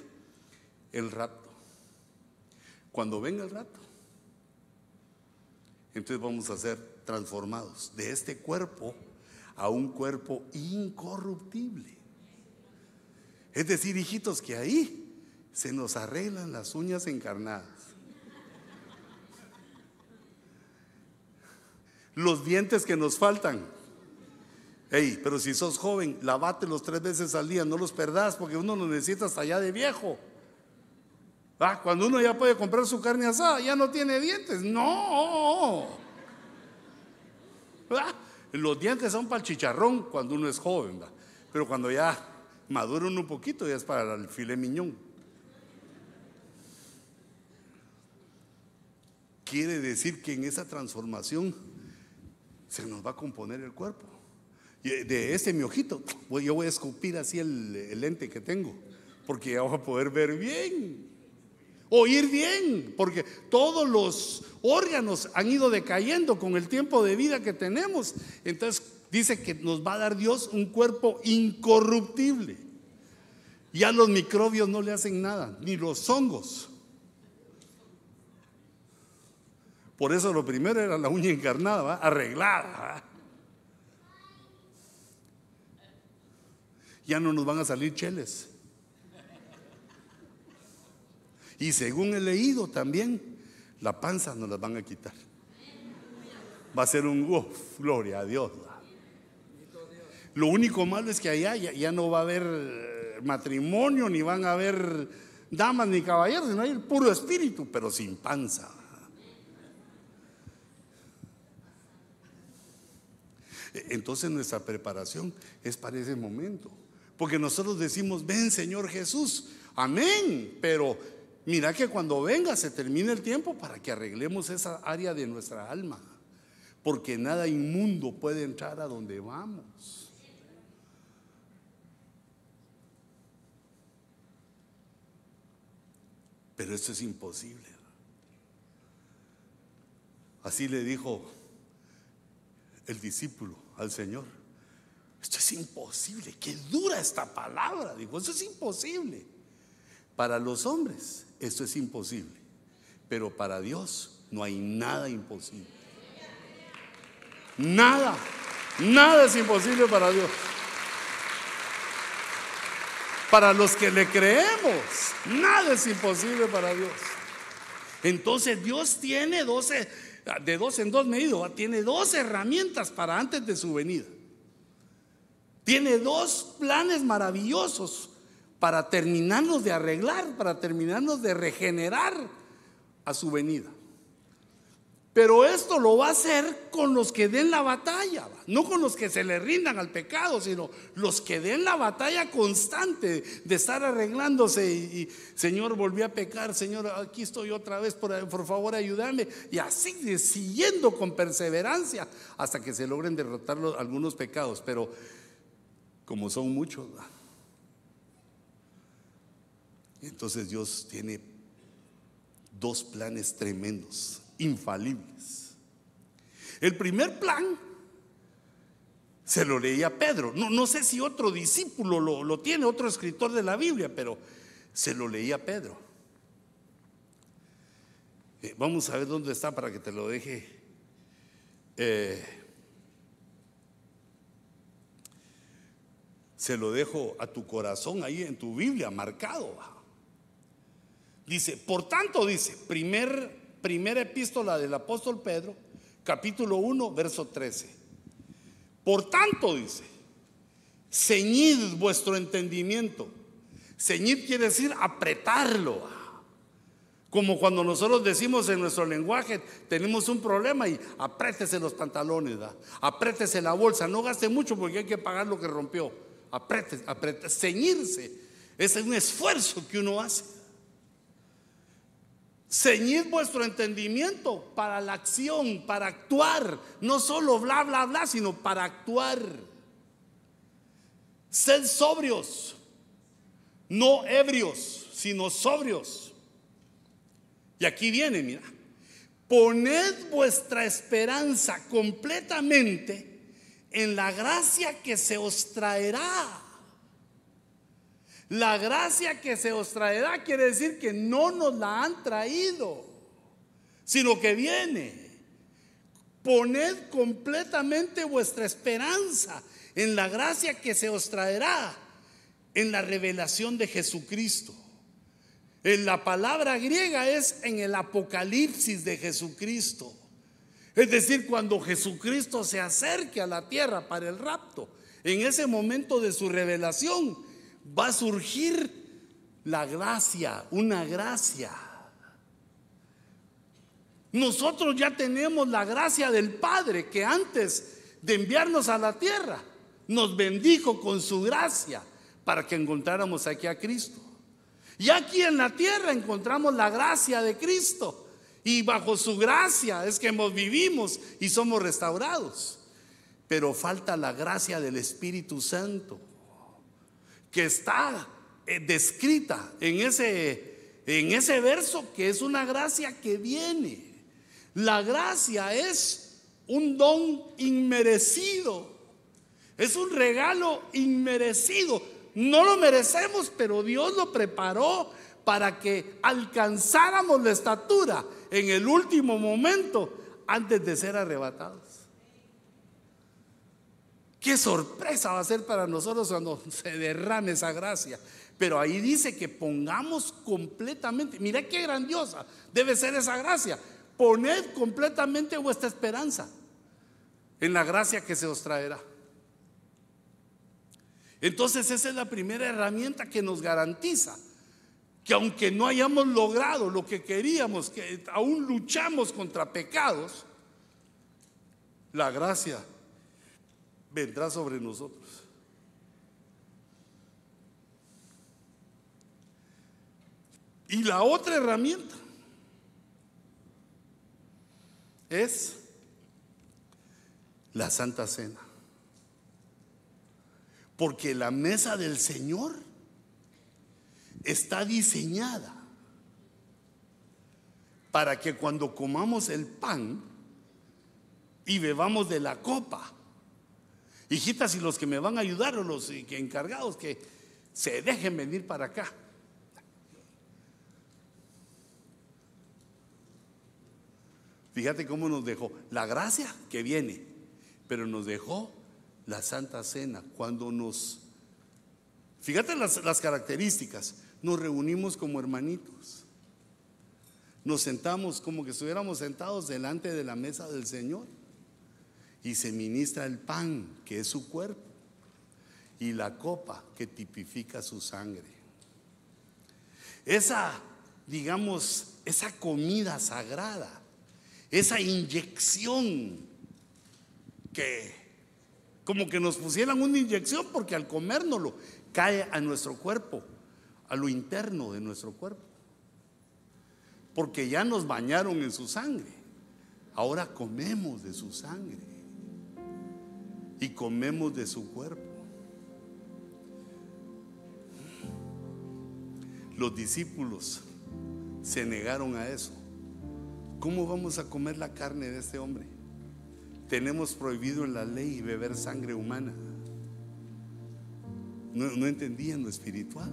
el rato. Cuando venga el rato, entonces vamos a ser transformados de este cuerpo a un cuerpo incorruptible. Es decir, hijitos, que ahí se nos arreglan las uñas encarnadas. Los dientes que nos faltan. Ey, pero si sos joven, los tres veces al día, no los perdás porque uno los necesita hasta allá de viejo. Ah, cuando uno ya puede comprar su carne asada, ya no tiene dientes. No. ¿Ah? Los dientes son para el chicharrón cuando uno es joven, pero cuando ya madura uno un poquito ya es para el filet miñón. Quiere decir que en esa transformación se nos va a componer el cuerpo. De este mi ojito, yo voy a escupir así el, el lente que tengo, porque ya voy a poder ver bien oír bien, porque todos los órganos han ido decayendo con el tiempo de vida que tenemos. Entonces dice que nos va a dar Dios un cuerpo incorruptible. Ya los microbios no le hacen nada, ni los hongos. Por eso lo primero era la uña encarnada, arreglada. Ya no nos van a salir cheles. Y según he leído también, la panza nos la van a quitar. Va a ser un uf, gloria a Dios. Lo único malo es que allá ya, no va a haber eh, matrimonio, ni van a haber damas ni caballeros, sino hay el puro espíritu, pero sin panza. Entonces nuestra preparación es para ese momento. Porque nosotros decimos, ven Señor Jesús, amén, pero Mira que cuando venga se termine el tiempo para que arreglemos esa área de nuestra alma, porque nada inmundo puede entrar a donde vamos. Pero esto es imposible. Así le dijo el discípulo al Señor. Esto es imposible. Qué dura esta palabra. Dijo, esto es imposible. Para los hombres esto es imposible, pero para Dios no hay nada imposible. Nada, nada es imposible para Dios. Para los que le creemos, nada es imposible para Dios. Entonces Dios tiene 12, de dos en dos medido, tiene dos herramientas para antes de su venida. Tiene dos planes maravillosos para terminarnos de arreglar, para terminarnos de regenerar a su venida. Pero esto lo va a hacer con los que den la batalla, no con los que se le rindan al pecado, sino los que den la batalla constante de estar arreglándose y, Señor, volví a pecar, Señor, aquí estoy otra vez, por, favor ayúdame. Y así siguiendo con perseverancia hasta que se logren derrotar algunos pecados, pero como son muchos, entonces Dios tiene dos planes tremendos, infalibles. El primer plan se lo leía Pedro. No, no sé si otro discípulo lo, tiene, otro escritor de la Biblia, pero se lo leía Pedro. Eh, vamos a ver dónde está para que te lo deje. Eh, se lo dejo a tu corazón ahí en tu Biblia, marcado. Dice, por tanto, dice, primer, primera epístola del apóstol Pedro, capítulo 1, verso 13. Por tanto, dice, ceñid vuestro entendimiento, Ceñir quiere decir apretarlo. Como cuando nosotros decimos en nuestro lenguaje, tenemos un problema y apriétese los pantalones, ¿da? apriétese la bolsa, no gaste mucho porque hay que pagar lo que rompió. Apriétese, apriétese. ceñirse es un esfuerzo que uno hace. Ceñid vuestro entendimiento para la acción, para actuar, no solo bla, bla, bla, sino para actuar. Sed sobrios, no ebrios, sino sobrios. Y aquí viene, mira, poned vuestra esperanza completamente en la gracia que se os traerá. La gracia que se os traerá quiere decir que no nos la han traído, sino que viene. Poned completamente vuestra esperanza en la gracia que se os traerá en la revelación de Jesucristo. En la palabra griega es en el apocalipsis de Jesucristo. Es decir, cuando Jesucristo se acerque a la tierra para el rapto, en ese momento de su revelación va a surgir la gracia, una gracia. Nosotros ya tenemos la gracia del Padre que antes de enviarnos a la tierra nos bendijo con su gracia para que encontráramos aquí a Cristo. Y aquí en la tierra encontramos la gracia de Cristo. Y bajo su gracia es que hemos vivimos y somos restaurados. Pero falta la gracia del Espíritu Santo, que está eh, descrita en ese, en ese verso, que es una gracia que viene. La gracia es un don inmerecido, es un regalo inmerecido. No lo merecemos, pero Dios lo preparó para que alcanzáramos la estatura en el último momento antes de ser arrebatados. Qué sorpresa va a ser para nosotros cuando se derrame esa gracia. Pero ahí dice que pongamos completamente, mira qué grandiosa debe ser esa gracia. Poned completamente vuestra esperanza en la gracia que se os traerá. Entonces esa es la primera herramienta que nos garantiza que aunque no hayamos logrado lo que queríamos, que aún luchamos contra pecados, la gracia vendrá sobre nosotros. Y la otra herramienta es la Santa Cena. Porque la mesa del Señor está diseñada para que cuando comamos el pan y bebamos de la copa, hijitas y los que me van a ayudar o los encargados que se dejen venir para acá. Fíjate cómo nos dejó la gracia que viene, pero nos dejó la Santa Cena, cuando nos... Fíjate las, las características, nos reunimos como hermanitos, nos sentamos como que estuviéramos sentados delante de la mesa del Señor y se ministra el pan, que es su cuerpo, y la copa, que tipifica su sangre. Esa, digamos, esa comida sagrada, esa inyección que como que nos pusieran una inyección porque al comérnoslo cae a nuestro cuerpo, a lo interno de nuestro cuerpo. Porque ya nos bañaron en su sangre. Ahora comemos de su sangre y comemos de su cuerpo. Los discípulos se negaron a eso. ¿Cómo vamos a comer la carne de este hombre? tenemos prohibido en la ley beber sangre humana. No, entendían lo espiritual.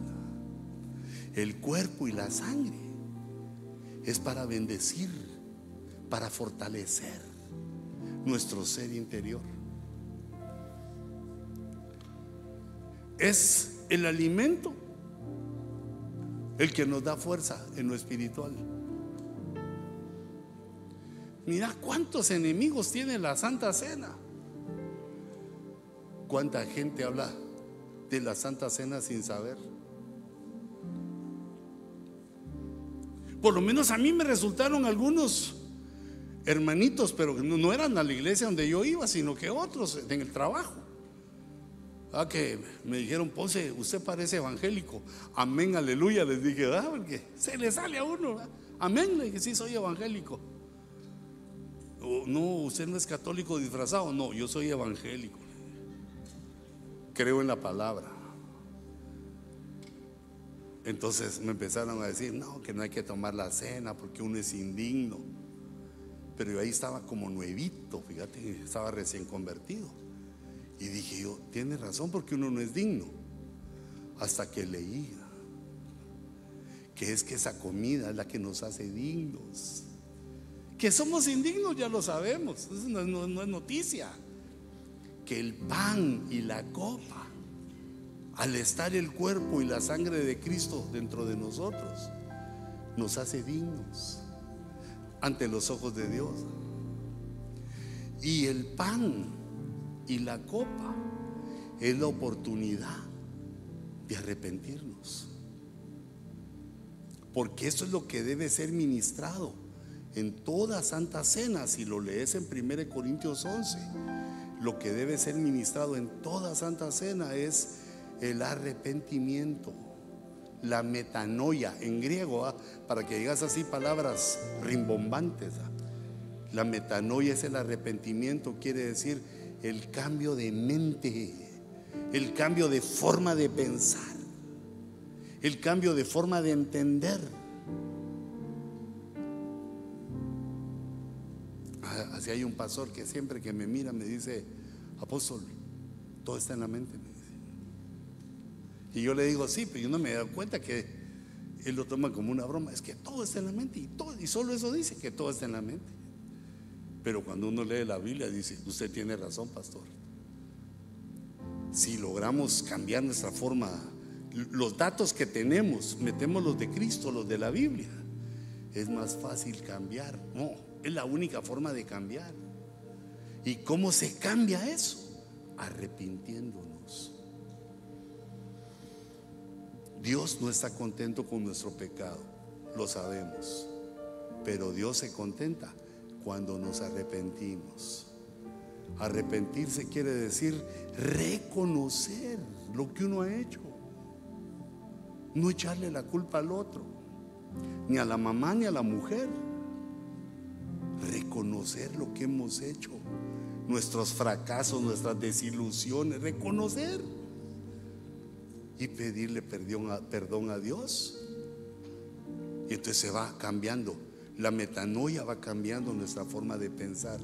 El cuerpo y la sangre es para bendecir, para fortalecer nuestro ser interior. Es el alimento el que nos da fuerza en lo espiritual. Mira cuántos enemigos tiene la Santa Cena. Cuánta gente habla de la Santa Cena sin saber. Por lo menos a mí me resultaron algunos hermanitos, pero no, eran a la iglesia donde yo iba, sino que otros en el trabajo. Ah, que me dijeron, Ponce, usted parece evangélico. Amén, aleluya. Les dije, ah, porque se le sale a uno. Amén, le dije, sí, soy evangélico. no, usted no es católico disfrazado. No, yo soy evangélico. Creo en la palabra. Entonces me empezaron a decir, no, que no hay que tomar la cena porque uno es indigno. Pero yo ahí estaba como nuevito, fíjate, estaba recién convertido. Y dije yo, tiene razón porque uno no es digno. Hasta que leía que es que esa comida es la que nos hace dignos. Que somos indignos ya lo sabemos, eso no es noticia. Que el pan y la copa al estar el cuerpo y la sangre de Cristo dentro de nosotros, nos hace dignos ante los ojos de Dios. Y el pan y la copa es la oportunidad de arrepentirnos. Porque eso es lo que debe ser ministrado en toda Santa Cena, si lo lees en 1 Corintios 11. Lo que debe ser ministrado en toda Santa Cena es el arrepentimiento, la metanoia en griego, ¿ah? para que digas así palabras rimbombantes. ¿ah? La metanoia es el arrepentimiento, quiere decir el cambio de mente, el cambio de forma de pensar, el cambio de forma de entender. Ah, así hay un pastor que siempre que me mira me dice, apóstol, todo está en la mente. Y yo le digo, sí, pero yo no me he dado cuenta que él lo toma como una broma. Es que todo está en la mente y, todo, y solo eso dice que todo está en la mente. Pero cuando uno lee la Biblia dice, usted tiene razón, pastor. Si logramos cambiar nuestra forma, los datos que tenemos, metemos los de Cristo, los de la Biblia, es más fácil cambiar. No, es la única forma de cambiar. ¿Y cómo se cambia eso? Arrepintiéndonos. Dios no está contento con nuestro pecado, lo sabemos, pero Dios se contenta cuando nos arrepentimos. Arrepentirse quiere decir reconocer lo que uno ha hecho, no echarle la culpa al otro, ni a la mamá ni a la mujer. Reconocer lo que hemos hecho, nuestros fracasos, nuestras desilusiones, reconocer y pedirle perdón a, Dios. Y entonces se va cambiando. La metanoia va cambiando nuestra forma de pensar,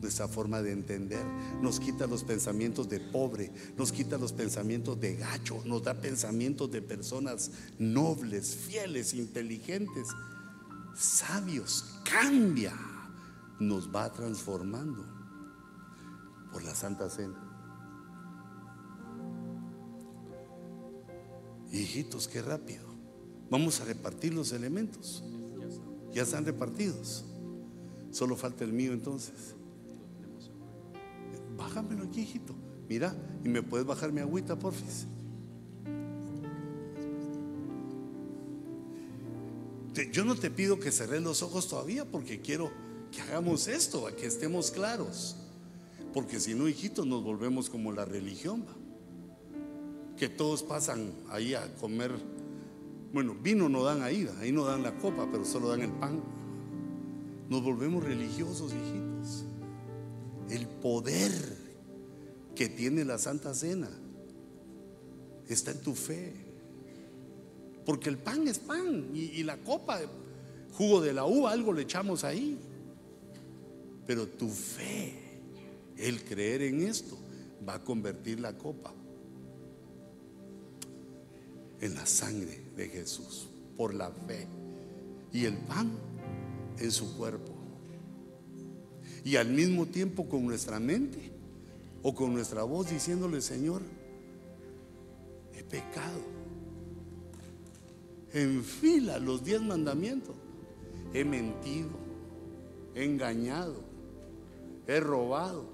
nuestra forma de entender. Nos quita los pensamientos de pobre, nos quita los pensamientos de gacho, nos da pensamientos de personas nobles, fieles, inteligentes, sabios. Cambia, nos va transformando por la Santa Cena. Hijitos, qué rápido. Vamos a repartir los elementos. Ya están repartidos. Solo falta el mío entonces. Bájamelo aquí, hijito. Mira, y me puedes bajar mi agüita, porfis. Yo no te pido que cerres los ojos todavía porque quiero que hagamos esto, a que estemos claros. Porque si no, hijitos, nos volvemos como la religión. que todos pasan ahí a comer. Bueno, vino no dan ahí, ahí no dan la copa, pero solo dan el pan. Nos volvemos religiosos, hijitos. El poder que tiene la Santa Cena está en tu fe. Porque el pan es pan y, y la copa, jugo de la uva, algo le echamos ahí. Pero tu fe, el creer en esto, va a convertir la copa en la sangre de Jesús, por la fe. Y el pan en su cuerpo. Y al mismo tiempo con nuestra mente o con nuestra voz diciéndole, Señor, he pecado. En fila los diez mandamientos. He mentido, he engañado, he robado.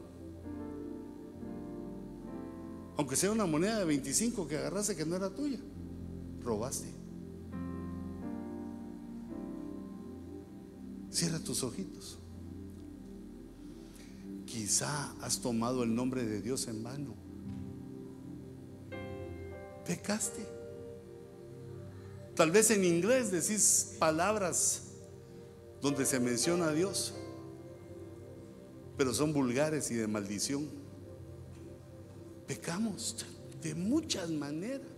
Aunque sea una moneda de 25 que agarraste que no era tuya robaste. Cierra tus ojitos. Quizá has tomado el nombre de Dios en vano. Pecaste. Tal vez en inglés decís palabras donde se menciona a Dios, pero son vulgares y de maldición. Pecamos de muchas maneras.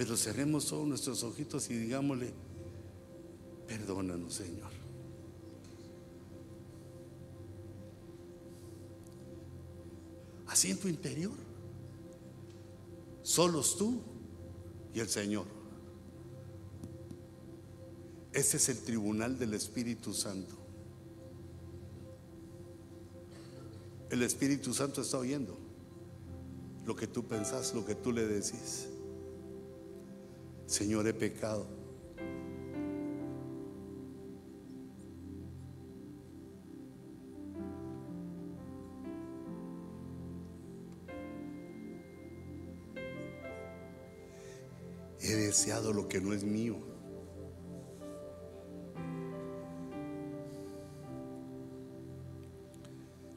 Pero cerremos todos nuestros ojitos y digámosle, perdónanos Señor. Así en tu interior. Solos tú y el Señor. Ese es el tribunal del Espíritu Santo. El Espíritu Santo está oyendo lo que tú pensás, lo que tú le decís. Señor, he pecado. He deseado lo que no es mío.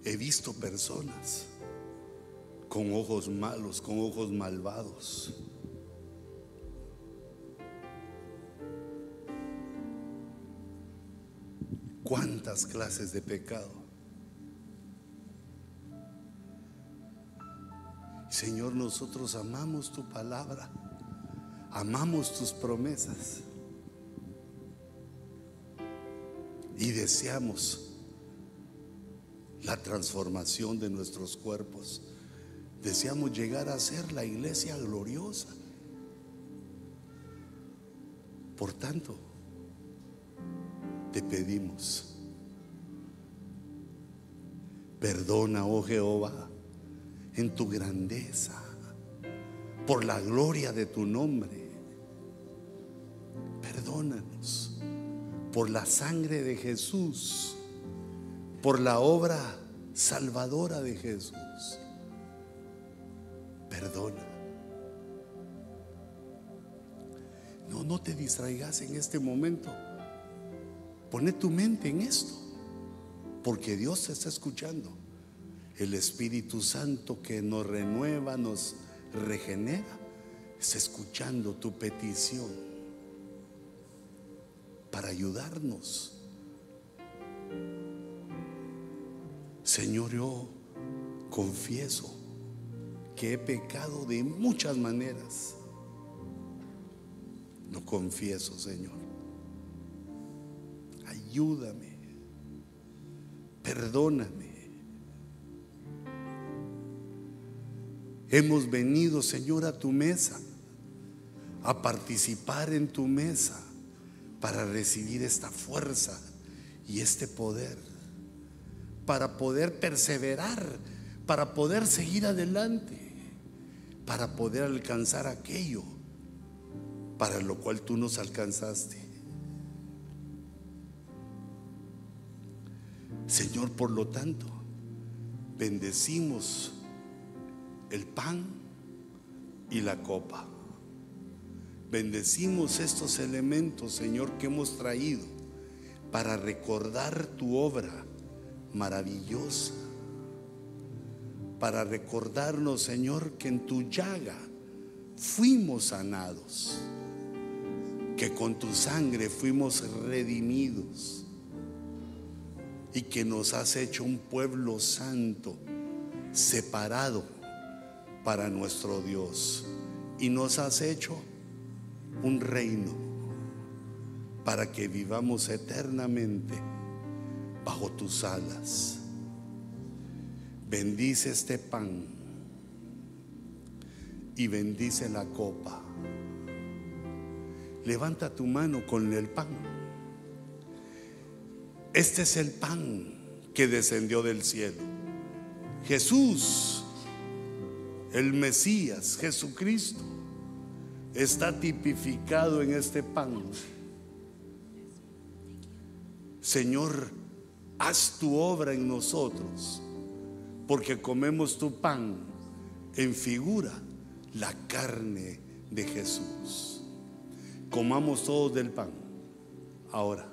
He visto personas con ojos malos, con ojos malvados. ¿Cuántas clases de pecado? Señor, nosotros amamos tu palabra, amamos tus promesas y deseamos la transformación de nuestros cuerpos. Deseamos llegar a ser la iglesia gloriosa. Por tanto, te pedimos, perdona, oh Jehová, en tu grandeza, por la gloria de tu nombre. Perdónanos por la sangre de Jesús, por la obra salvadora de Jesús. Perdona. No, no te distraigas en este momento. Pone tu mente en esto, porque Dios está escuchando. El Espíritu Santo que nos renueva, nos regenera, está escuchando tu petición para ayudarnos. Señor, yo confieso que he pecado de muchas maneras. Lo confieso, Señor ayúdame, perdóname. Hemos venido, Señor, a tu mesa, a participar en tu mesa para recibir esta fuerza y este poder, para poder perseverar, para poder seguir adelante, para poder alcanzar aquello para lo cual tú nos alcanzaste. Señor, por lo tanto, bendecimos el pan y la copa. Bendecimos estos elementos, Señor, que hemos traído para recordar tu obra maravillosa. Para recordarnos, Señor, que en tu llaga fuimos sanados, que con tu sangre fuimos redimidos y que nos has hecho un pueblo santo, separado para nuestro Dios. Y nos has hecho un reino para que vivamos eternamente bajo tus alas. Bendice este pan y bendice la copa. Levanta tu mano con el pan. Este es el pan que descendió del cielo. Jesús, el Mesías, Jesucristo, está tipificado en este pan. Señor, haz tu obra en nosotros, porque comemos tu pan en figura la carne de Jesús. Comamos todos del pan. Ahora.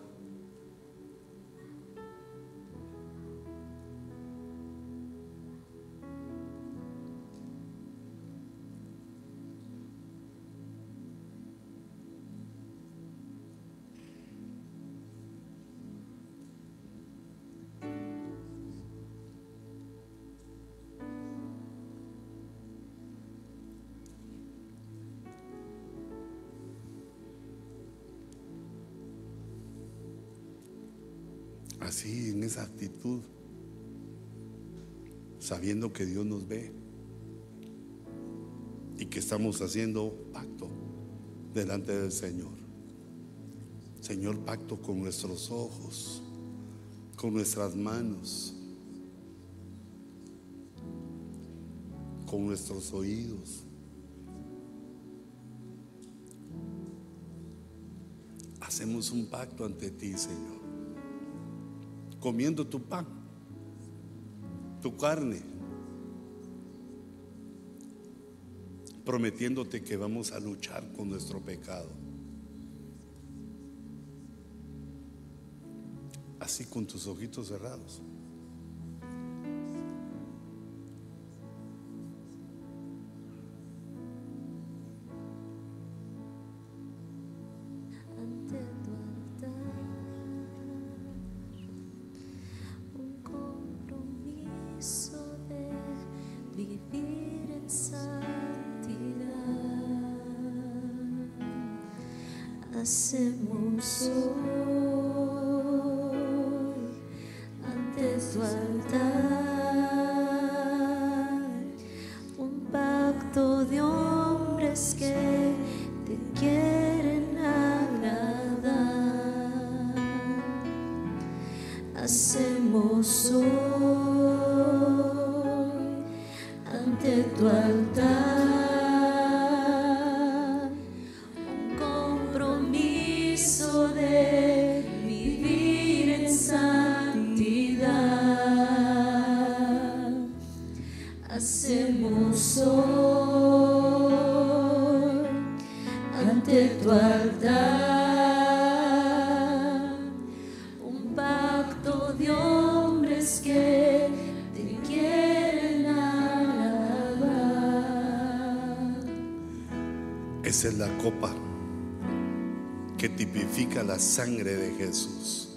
Así, en esa actitud, sabiendo que Dios nos ve y que estamos haciendo pacto delante del Señor. Señor, pacto con nuestros ojos, con nuestras manos, con nuestros oídos. Hacemos un pacto ante ti, Señor comiendo tu pan, tu carne, prometiéndote que vamos a luchar con nuestro pecado. Así con tus ojitos cerrados. Hacemos hoy ante tu la copa que tipifica la sangre de Jesús.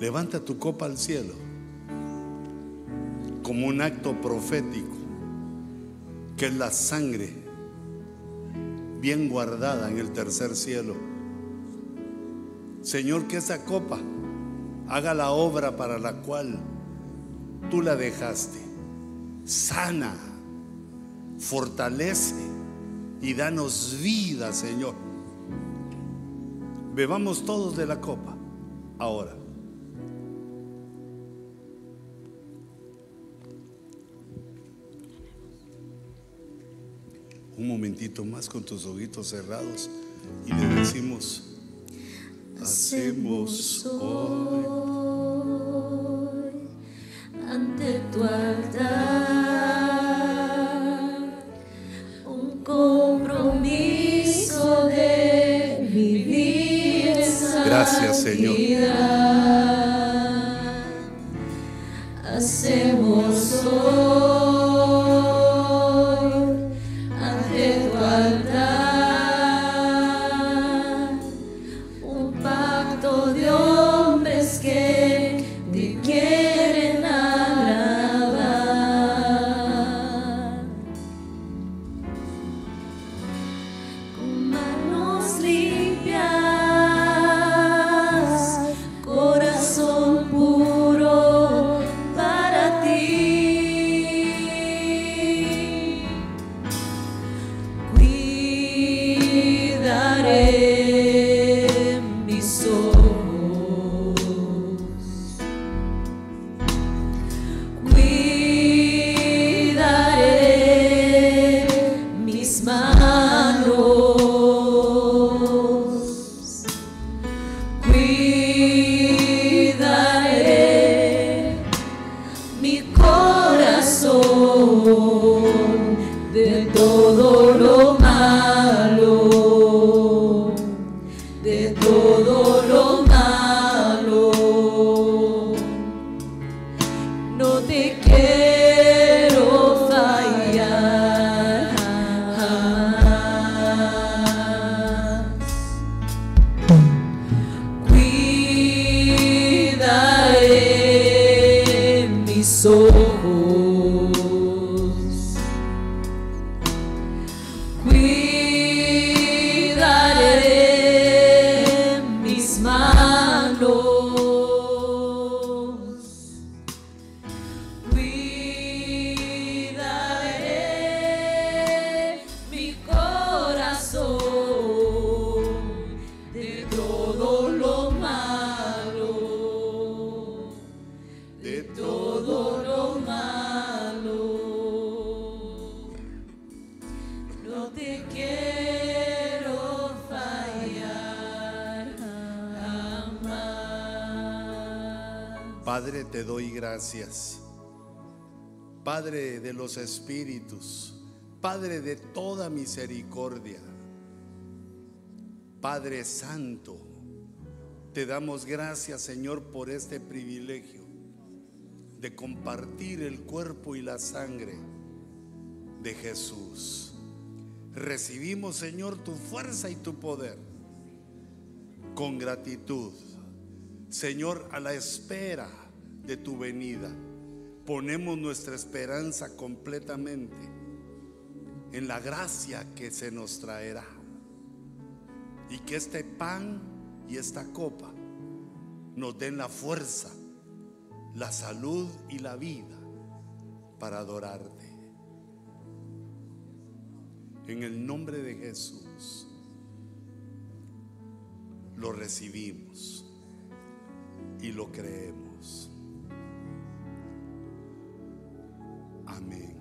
Levanta tu copa al cielo como un acto profético, que es la sangre bien guardada en el tercer cielo. Señor, que esa copa haga la obra para la cual tú la dejaste. Sana, fortalece y danos vida, Señor. Bebamos todos de la copa ahora. Un momentito más con tus ojitos cerrados y le decimos, hacemos hoy Cuidaré los espíritus, Padre de toda misericordia, Padre Santo, te damos gracias, Señor, por este privilegio de compartir el cuerpo y la sangre de Jesús. Recibimos, Señor, tu fuerza y tu poder con gratitud. Señor, a la espera de tu venida, ponemos nuestra esperanza completamente en la gracia que se nos traerá. Y que este pan y esta copa nos den la fuerza, la salud y la vida para adorarte. En el nombre de Jesús lo recibimos y lo creemos. Amém.